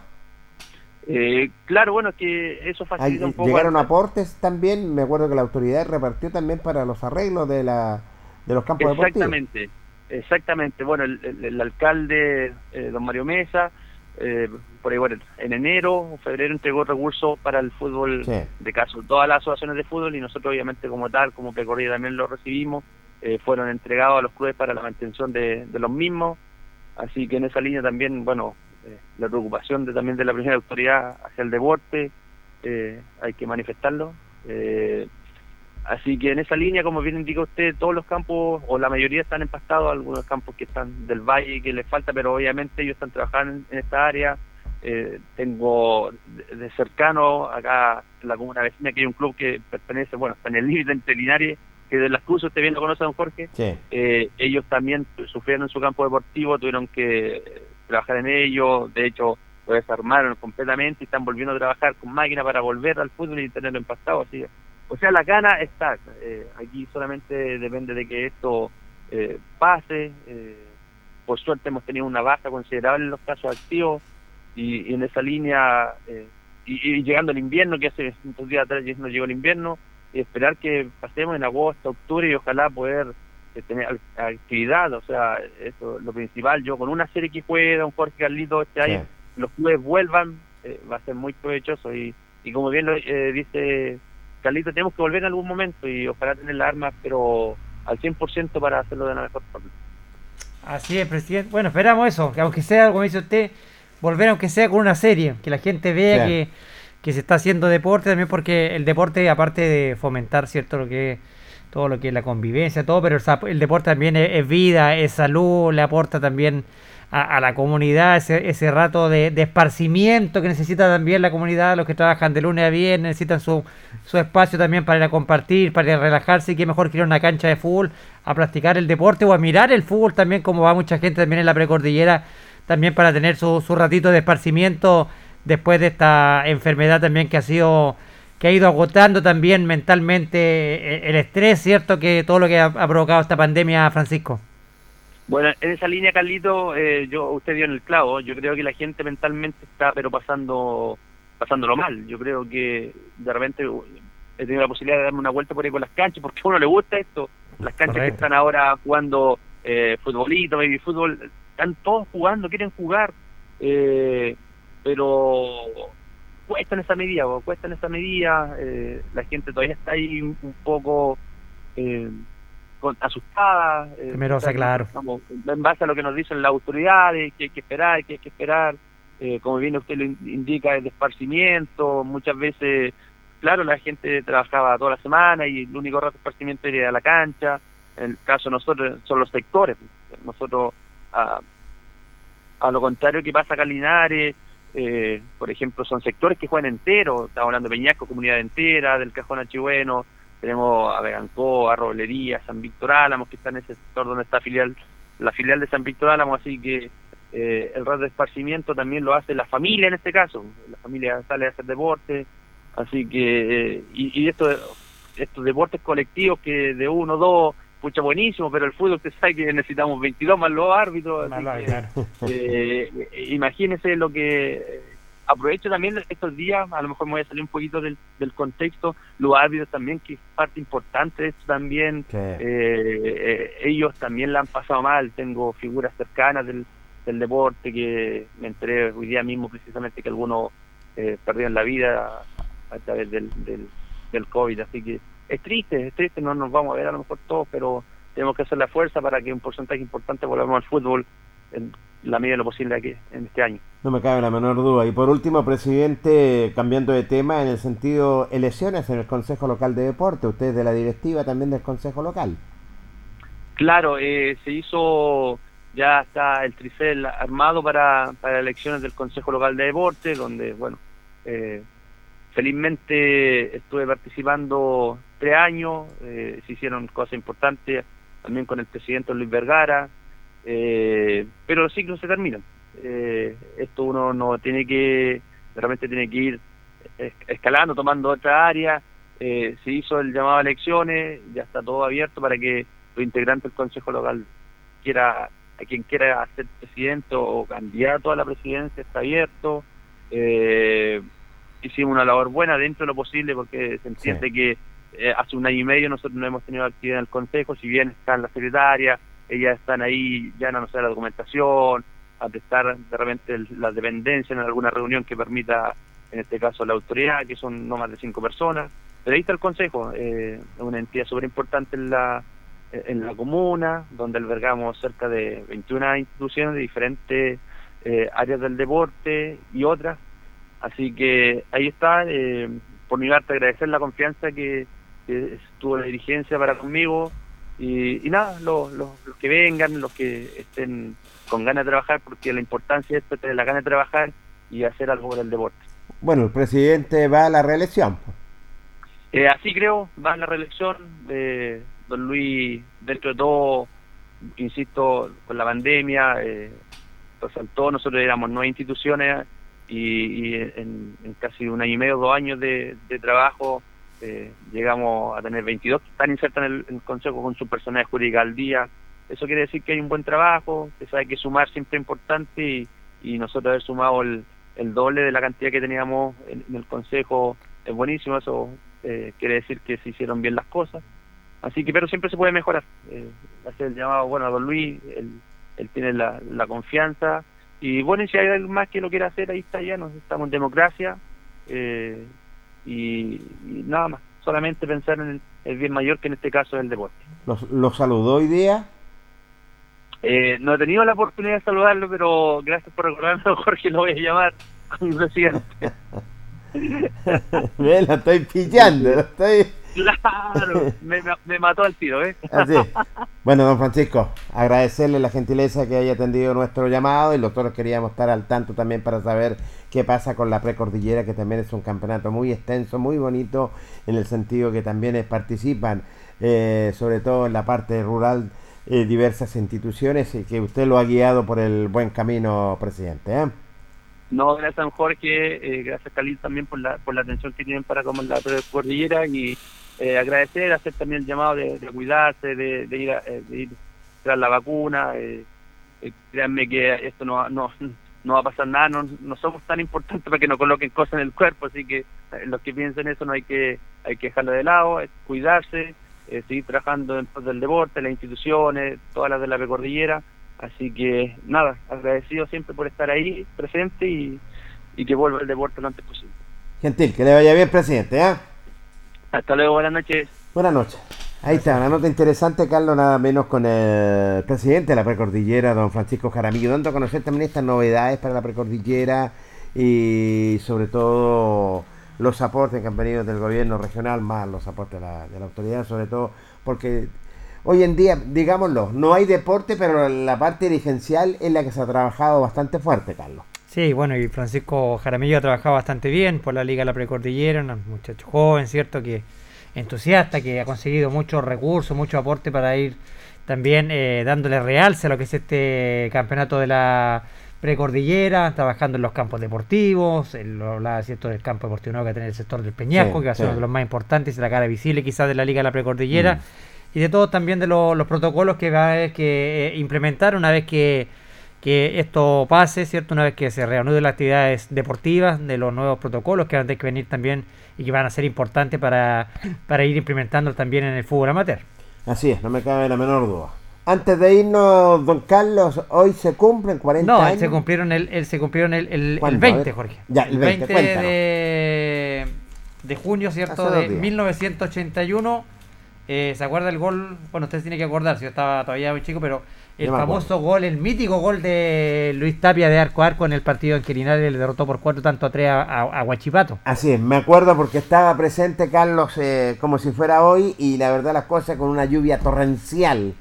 Eh, claro, bueno, que eso facilita un poco... llegaron aportes también, me acuerdo que la autoridad repartió también para los arreglos de la de los campos deportivos. Exactamente, exactamente. Bueno, el, el- el alcalde, eh, don Mario Mesa, eh, por ahí, bueno, en enero o febrero entregó recursos para el fútbol Sí. de caso, todas las asociaciones de fútbol y nosotros obviamente como tal, como Precorrida también lo recibimos, eh, fueron entregados a los clubes para la mantención de, de los mismos, así que en esa línea también, bueno, eh, la preocupación de, también de la primera autoridad hacia el deporte, eh, hay que manifestarlo. Así que en esa línea, como bien indica usted, todos los campos, o la mayoría están empastados, algunos campos que están del valle que les falta, pero obviamente ellos están trabajando en, en esta área. Eh, tengo de, de cercano acá en la comuna vecina que hay un club que pertenece, bueno, está en el límite entre Linares, que de las Cruces, usted bien lo conoce, don Jorge. Sí. Eh, ellos también sufrieron en su campo deportivo, tuvieron que eh, trabajar en ello, de hecho lo desarmaron completamente y están volviendo a trabajar con máquina para volver al fútbol y tenerlo empastado. Así, o sea, la gana está. eh, aquí solamente depende de que esto eh, pase. eh, por suerte hemos tenido una baja considerable en los casos activos y, y en esa línea, eh, y, y llegando el invierno, que hace dos días atrás nos llegó el invierno, y esperar que pasemos en agosto, octubre y ojalá poder eh, tener actividad, o sea, eso es lo principal. Yo con una serie que juega don Jorge Carlito este año, los clubes vuelvan, eh, va a ser muy provechoso y, y como bien lo eh, dice Carlito, tenemos que volver en algún momento y ojalá tener las armas, pero al 100% para hacerlo de la mejor forma. Así es, presidente. Bueno, esperamos eso, que aunque sea, como dice usted, volver aunque sea con una serie, que la gente vea Sí. que, que se está haciendo deporte también, porque el deporte, aparte de fomentar, ¿cierto? Lo que es todo lo que es la convivencia, todo, pero el, deporte también es, es vida, es salud, le aporta también a, la comunidad ese, ese rato de, de esparcimiento que necesita también la comunidad, los que trabajan de lunes a viernes, necesitan su, su espacio también para ir a compartir, para ir a relajarse, y qué mejor que ir a una cancha de fútbol a practicar el deporte o a mirar el fútbol también, como va mucha gente también en la precordillera, también para tener su, su ratito de esparcimiento después de esta enfermedad también que ha sido que ha ido agotando también mentalmente eh, el estrés, ¿cierto? Que todo lo que ha provocado esta pandemia, Francisco. Bueno, en esa línea, Carlito, eh, yo usted dio en el clavo. Yo creo que la gente mentalmente está, pero pasando pasándolo mal. Yo creo que de repente uh, he tenido la posibilidad de darme una vuelta por ahí por las canchas, porque a uno le gusta esto. Las canchas que están ahora jugando eh, futbolito, baby fútbol, están todos jugando, quieren jugar, eh, pero cuesta en esa medida, cuesta en esa medida, eh, la gente todavía está ahí un, un poco eh, con- asustada. eh, claro. estamos en base a lo que nos dicen las autoridades, que hay que esperar, que hay que esperar, eh, como bien usted lo in- indica, el esparcimiento, muchas veces, claro, la gente trabajaba toda la semana y el único rato de esparcimiento era a la cancha, en el caso de nosotros son los sectores, nosotros a, a lo contrario que pasa acá en Linares, eh, por ejemplo, son sectores que juegan enteros, estamos hablando de Peñasco, comunidad entera, del Cajón Achibueno, tenemos a Vegancó, a Roblería, San Víctor Álamos, que está en ese sector donde está filial, la filial de San Víctor Álamos, así que eh, el rato de esparcimiento también lo hace la familia en este caso, la familia sale a hacer deporte, así que, eh, y, y esto, estos deportes colectivos que de uno, dos, pucha buenísimo, pero el fútbol usted sabe que necesitamos 22 más los árbitros, así que, claro. eh, imagínese lo que aprovecho también estos días, a lo mejor me voy a salir un poquito del, del contexto, los árbitros también, que es parte importante de esto también, eh, eh, ellos también la han pasado mal, tengo figuras cercanas del, del deporte que me enteré hoy día mismo precisamente que algunos eh, perdieron la vida a través del, del, del COVID, así que es triste, es triste, no nos vamos a ver a lo mejor todos, pero tenemos que hacer la fuerza para que un porcentaje importante volvamos al fútbol en la medida de lo posible aquí en este año. No me cabe la menor duda. Y por último, presidente, cambiando de tema, en el sentido elecciones en el Consejo Local de Deporte, usted es de la directiva también del Consejo Local. Claro, eh, se hizo, ya está el tricel armado para, para elecciones del Consejo Local de Deporte, donde, bueno, eh, felizmente estuve participando tres años, eh, se hicieron cosas importantes también con el presidente Luis Vergara, eh, pero los ciclos se terminan. Eh, esto uno no tiene que, realmente tiene que ir es- escalando, tomando otra área. Eh, se hizo el llamado a elecciones, ya está todo abierto para que los integrantes del Consejo Local quiera, a quien quiera ser presidente o candidato a la presidencia está abierto. Eh, hicimos una labor buena dentro de lo posible porque se entiende que eh, hace un año y medio nosotros no hemos tenido actividad en el Consejo, si bien están las secretarias, ellas están ahí, ya no sé la documentación, a prestar de repente el- la dependencia en alguna reunión que permita, en este caso, la autoridad, que son no más de cinco personas. Pero ahí está el Consejo, eh, una entidad súper importante en la, en la comuna, donde albergamos cerca de 21 instituciones de diferentes eh, áreas del deporte y otras. Así que ahí está, eh, por mi parte agradecer la confianza que tuvo la dirigencia para conmigo y, y nada, los, los, los que vengan, los que estén con ganas de trabajar, porque la importancia es tener la gana de trabajar y hacer algo por el deporte. Bueno, el presidente va a la reelección. pues. Eh, así creo, va la reelección. Eh, don Luis, dentro de todo, insisto, con la pandemia, eh, resaltó, nosotros éramos nueve instituciones y, y en, en casi un año y medio, dos años de, de trabajo, eh, llegamos a tener 22 que están insertas en el, Consejo con su personalidad jurídica al día. Eso quiere decir que hay un buen trabajo, que sabe que sumar siempre es importante y, nosotros haber sumado el, el doble de la cantidad que teníamos en, el Consejo es buenísimo, eso eh, quiere decir que se hicieron bien las cosas. Así que, pero siempre se puede mejorar. Eh, hacer el llamado, bueno, a don Luis, él, él tiene la, la confianza. Y bueno, si hay alguien más que lo quiera hacer, ahí está ya, nos estamos en democracia. eh, y, y nada más, solamente pensar en el, el bien mayor, que en este caso es el deporte. Los, los saludó hoy día. Eh, no he tenido la oportunidad de saludarlo, pero gracias por recordarlo, Jorge, lo voy a llamar con mi presidente. Ve, lo estoy pillando, lo estoy... Claro, me, me- mató al tiro, ¿eh? Así. Bueno, don Francisco, agradecerle la gentileza que haya atendido nuestro llamado y nosotros queríamos estar al tanto también para saber qué pasa con la precordillera, que también es un campeonato muy extenso, muy bonito, en el sentido que también participan, eh, sobre todo en la parte rural, eh, diversas instituciones y que usted lo ha guiado por el buen camino, presidente. ¿eh? No, gracias Jorge, eh, gracias Khalil también por la, por la atención que tienen para como la cordillera y eh, agradecer, hacer también el llamado de, cuidarse, de, ir a, eh, de ir la vacuna. Eh, eh, créanme que esto no, no, no va a pasar nada, no, no somos tan importantes para que nos coloquen cosas en el cuerpo, así que eh, los que piensen eso no hay que, hay que dejarlo de lado, cuidarse, eh, seguir trabajando en pos del deporte, las instituciones, todas las de la cordillera Así que nada, agradecido siempre por estar ahí presente y, y que vuelva el deporte lo antes posible. Gentil, que le vaya bien, presidente. ¿ah? Hasta luego, buenas noches. Buenas noches. Ahí está, una nota interesante, Carlos, nada menos con el presidente de la precordillera, don Francisco Jaramillo, dando a conocer también estas novedades para la precordillera y sobre todo los aportes que han venido del gobierno regional, más los aportes de la, de la autoridad, sobre todo porque hoy en día, digámoslo, no hay deporte, pero la parte dirigencial es la que se ha trabajado bastante fuerte, Carlos. Sí, bueno, y Francisco Jaramillo ha trabajado bastante bien por la Liga de la Precordillera, un muchacho joven, ¿cierto? Que entusiasta, que ha conseguido muchos recursos, mucho aporte para ir también eh, dándole realce a lo que es este campeonato de la precordillera, trabajando en los campos deportivos, él lo hablaba cierto del campo deportivo nuevo que tiene el sector del Peñasco, Sí, que va a ser sí. uno de los más importantes la cara visible quizás de la Liga de la Precordillera, Mm. y de todo también de lo- los protocolos que va a haber que eh, implementar una vez que, que esto pase, ¿cierto? Una vez que se reanuden las actividades deportivas, de los nuevos protocolos que van a tener que venir también y que van a ser importantes para, para ir implementando también en el fútbol amateur. Así es, no me cabe la menor duda. Antes de irnos, don Carlos, hoy se cumplen 40 No, años. se cumplieron el, el- se cumplieron el, el, el ¿Cuándo? A 20, ver. Jorge. Ya, el 20, cuéntanos. de, de junio, ¿cierto? De días. 1981. Eh, ¿Se acuerda el gol? Bueno, usted tiene que acordarse, yo estaba todavía muy chico, pero el famoso gol, el mítico gol de Luis Tapia de arco a arco en el partido en que Linares le derrotó por cuatro tanto a tres a, a- a Huachipato. Así es, me acuerdo porque estaba presente Carlos eh, como si fuera hoy y la verdad las cosas con una lluvia torrencial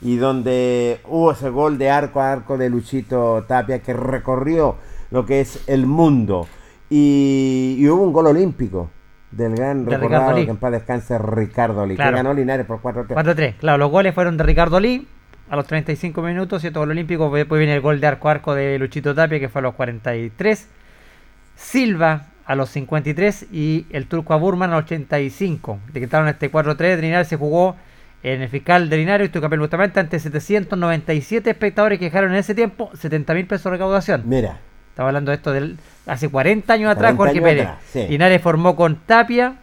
y donde hubo ese gol de arco a arco de Luchito Tapia que recorrió lo que es el mundo y, y hubo un gol olímpico del gran De recordado que en paz descanse Ricardo Lee, Claro. que ganó Linares por 4-3. 4-3. Claro, los goles fueron de Ricardo Lee a los 35 minutos, ¿cierto? Gol olímpico. Después viene el gol de arco a arco de Luchito Tapia, que fue a los 43. Silva a los 53 y el turco a Burman a los 85. Decretaron este 4-3. De Linares se jugó en el fiscal de Linares, Tucapel Bustamante, ante 797 espectadores que dejaron en ese tiempo 70 mil pesos de recaudación. Mira, Estaba hablando de esto del hace 40 años atrás, 40 Jorge años Pérez. atrás, sí. Linares formó con Tapia,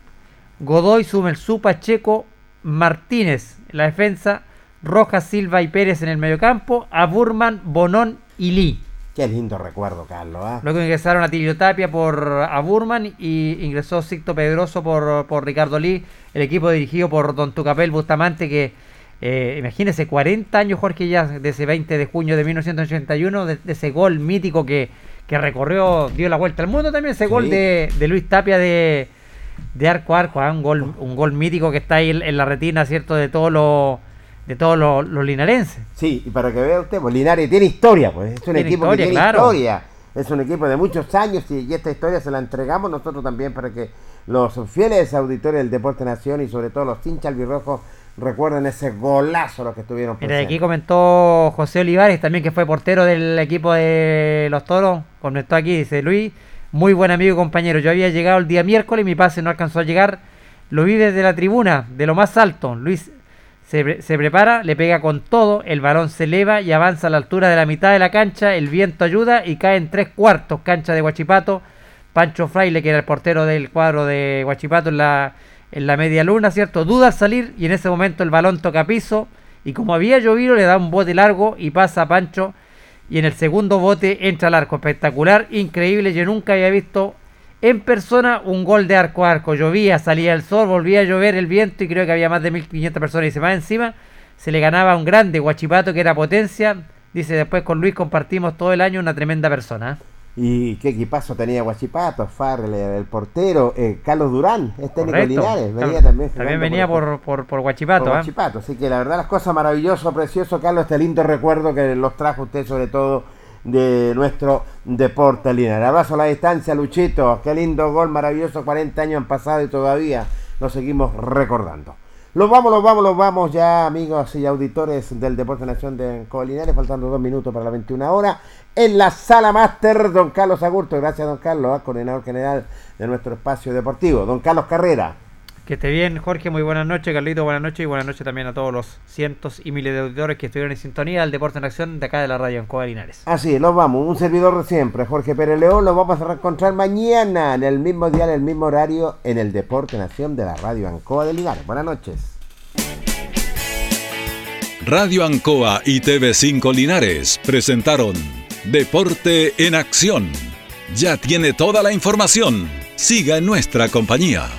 Godoy, Sumelsu, Pacheco, Martínez en la defensa, Rojas, Silva y Pérez en el mediocampo, a Burman, Bonón y Lee. qué lindo recuerdo Carlos. ¿ah? Luego ingresaron a Tilio Tapia por a Burman y ingresó Sicto Pedroso por, por Ricardo Lee, el equipo dirigido por Don Tucapel Bustamante que eh, imagínese 40 años Jorge ya de ese 20 de junio de 1981 de, de ese gol mítico que, que recorrió, dio la vuelta al mundo también ese Sí. gol de, de Luis Tapia de, de arco a arco, ah, un gol un gol mítico que está ahí en la retina, ¿cierto? De todos los de todos los, los linarenses. Sí, y para que vea usted, pues Linares tiene historia, pues es un Tiene equipo historia, que tiene claro. historia. Es un equipo de muchos años y, y esta historia se la entregamos nosotros también para que los fieles auditores del Deporte Nación y sobre todo los hinchas albirrojos recuerden ese golazo los que estuvieron Mira, aquí presentes. comentó José Olivares, también que fue portero del equipo de los toros. Comentó aquí, dice Luis, muy buen amigo y compañero. Yo había llegado el día miércoles y mi pase no alcanzó a llegar. Lo vi desde la tribuna, de lo más alto. Luis se, pre- se prepara, le pega con todo, el balón se eleva y avanza a la altura de la mitad de la cancha. El viento ayuda y cae en tres cuartos, cancha de Huachipato. Pancho Fraile, que era el portero del cuadro de Huachipato en la, en la media luna, ¿cierto? Duda al salir y en ese momento el balón toca piso y como había llovido le da un bote largo y pasa a Pancho y en el segundo bote entra al arco. Espectacular, increíble, yo nunca había visto en persona un gol de arco a arco. Llovía, salía el sol, volvía a llover el viento y creo que había más de 1500 personas y se va encima. Se le ganaba a un grande Guachipato que era potencia. Dice después con Luis compartimos todo el año una tremenda persona. ¿eh? Y qué equipazo tenía Guachipato, Farrell, el portero, eh, Carlos Durán, es técnico Correcto. Linares, venía también. también venía por, por, por Guachipato. por. Huachipato. Así que la verdad las cosas maravilloso, precioso, Carlos, este lindo recuerdo que los trajo usted sobre todo de nuestro deporte lineal. Abrazo a la distancia, Luchito. Qué lindo gol, maravilloso. 40 años han pasado y todavía lo seguimos recordando. Los vamos, los vamos, los vamos ya, amigos y auditores del Deporte Nación de Colinares, faltando dos minutos para la 21 hora. En la sala máster, don Carlos Agurto. Gracias, don Carlos, ah, coordinador general de nuestro espacio deportivo. Don Carlos Carrera. Que esté bien, Jorge. Muy buenas noches, Carlito. Buenas noches y buenas noches también a todos los cientos y miles de auditores que estuvieron en sintonía del Deporte en Acción de acá de la radio en Coa Linares. Así, los vamos. Un servidor de siempre, Jorge Pérez León. Los vamos a reencontrar mañana en el mismo día, en el mismo horario, en el Deporte Nación de la Radio Ancoa de Linares. Buenas noches. Radio Ancoa y TV5 Linares presentaron Deporte en Acción. Ya tiene toda la información. Siga en nuestra compañía.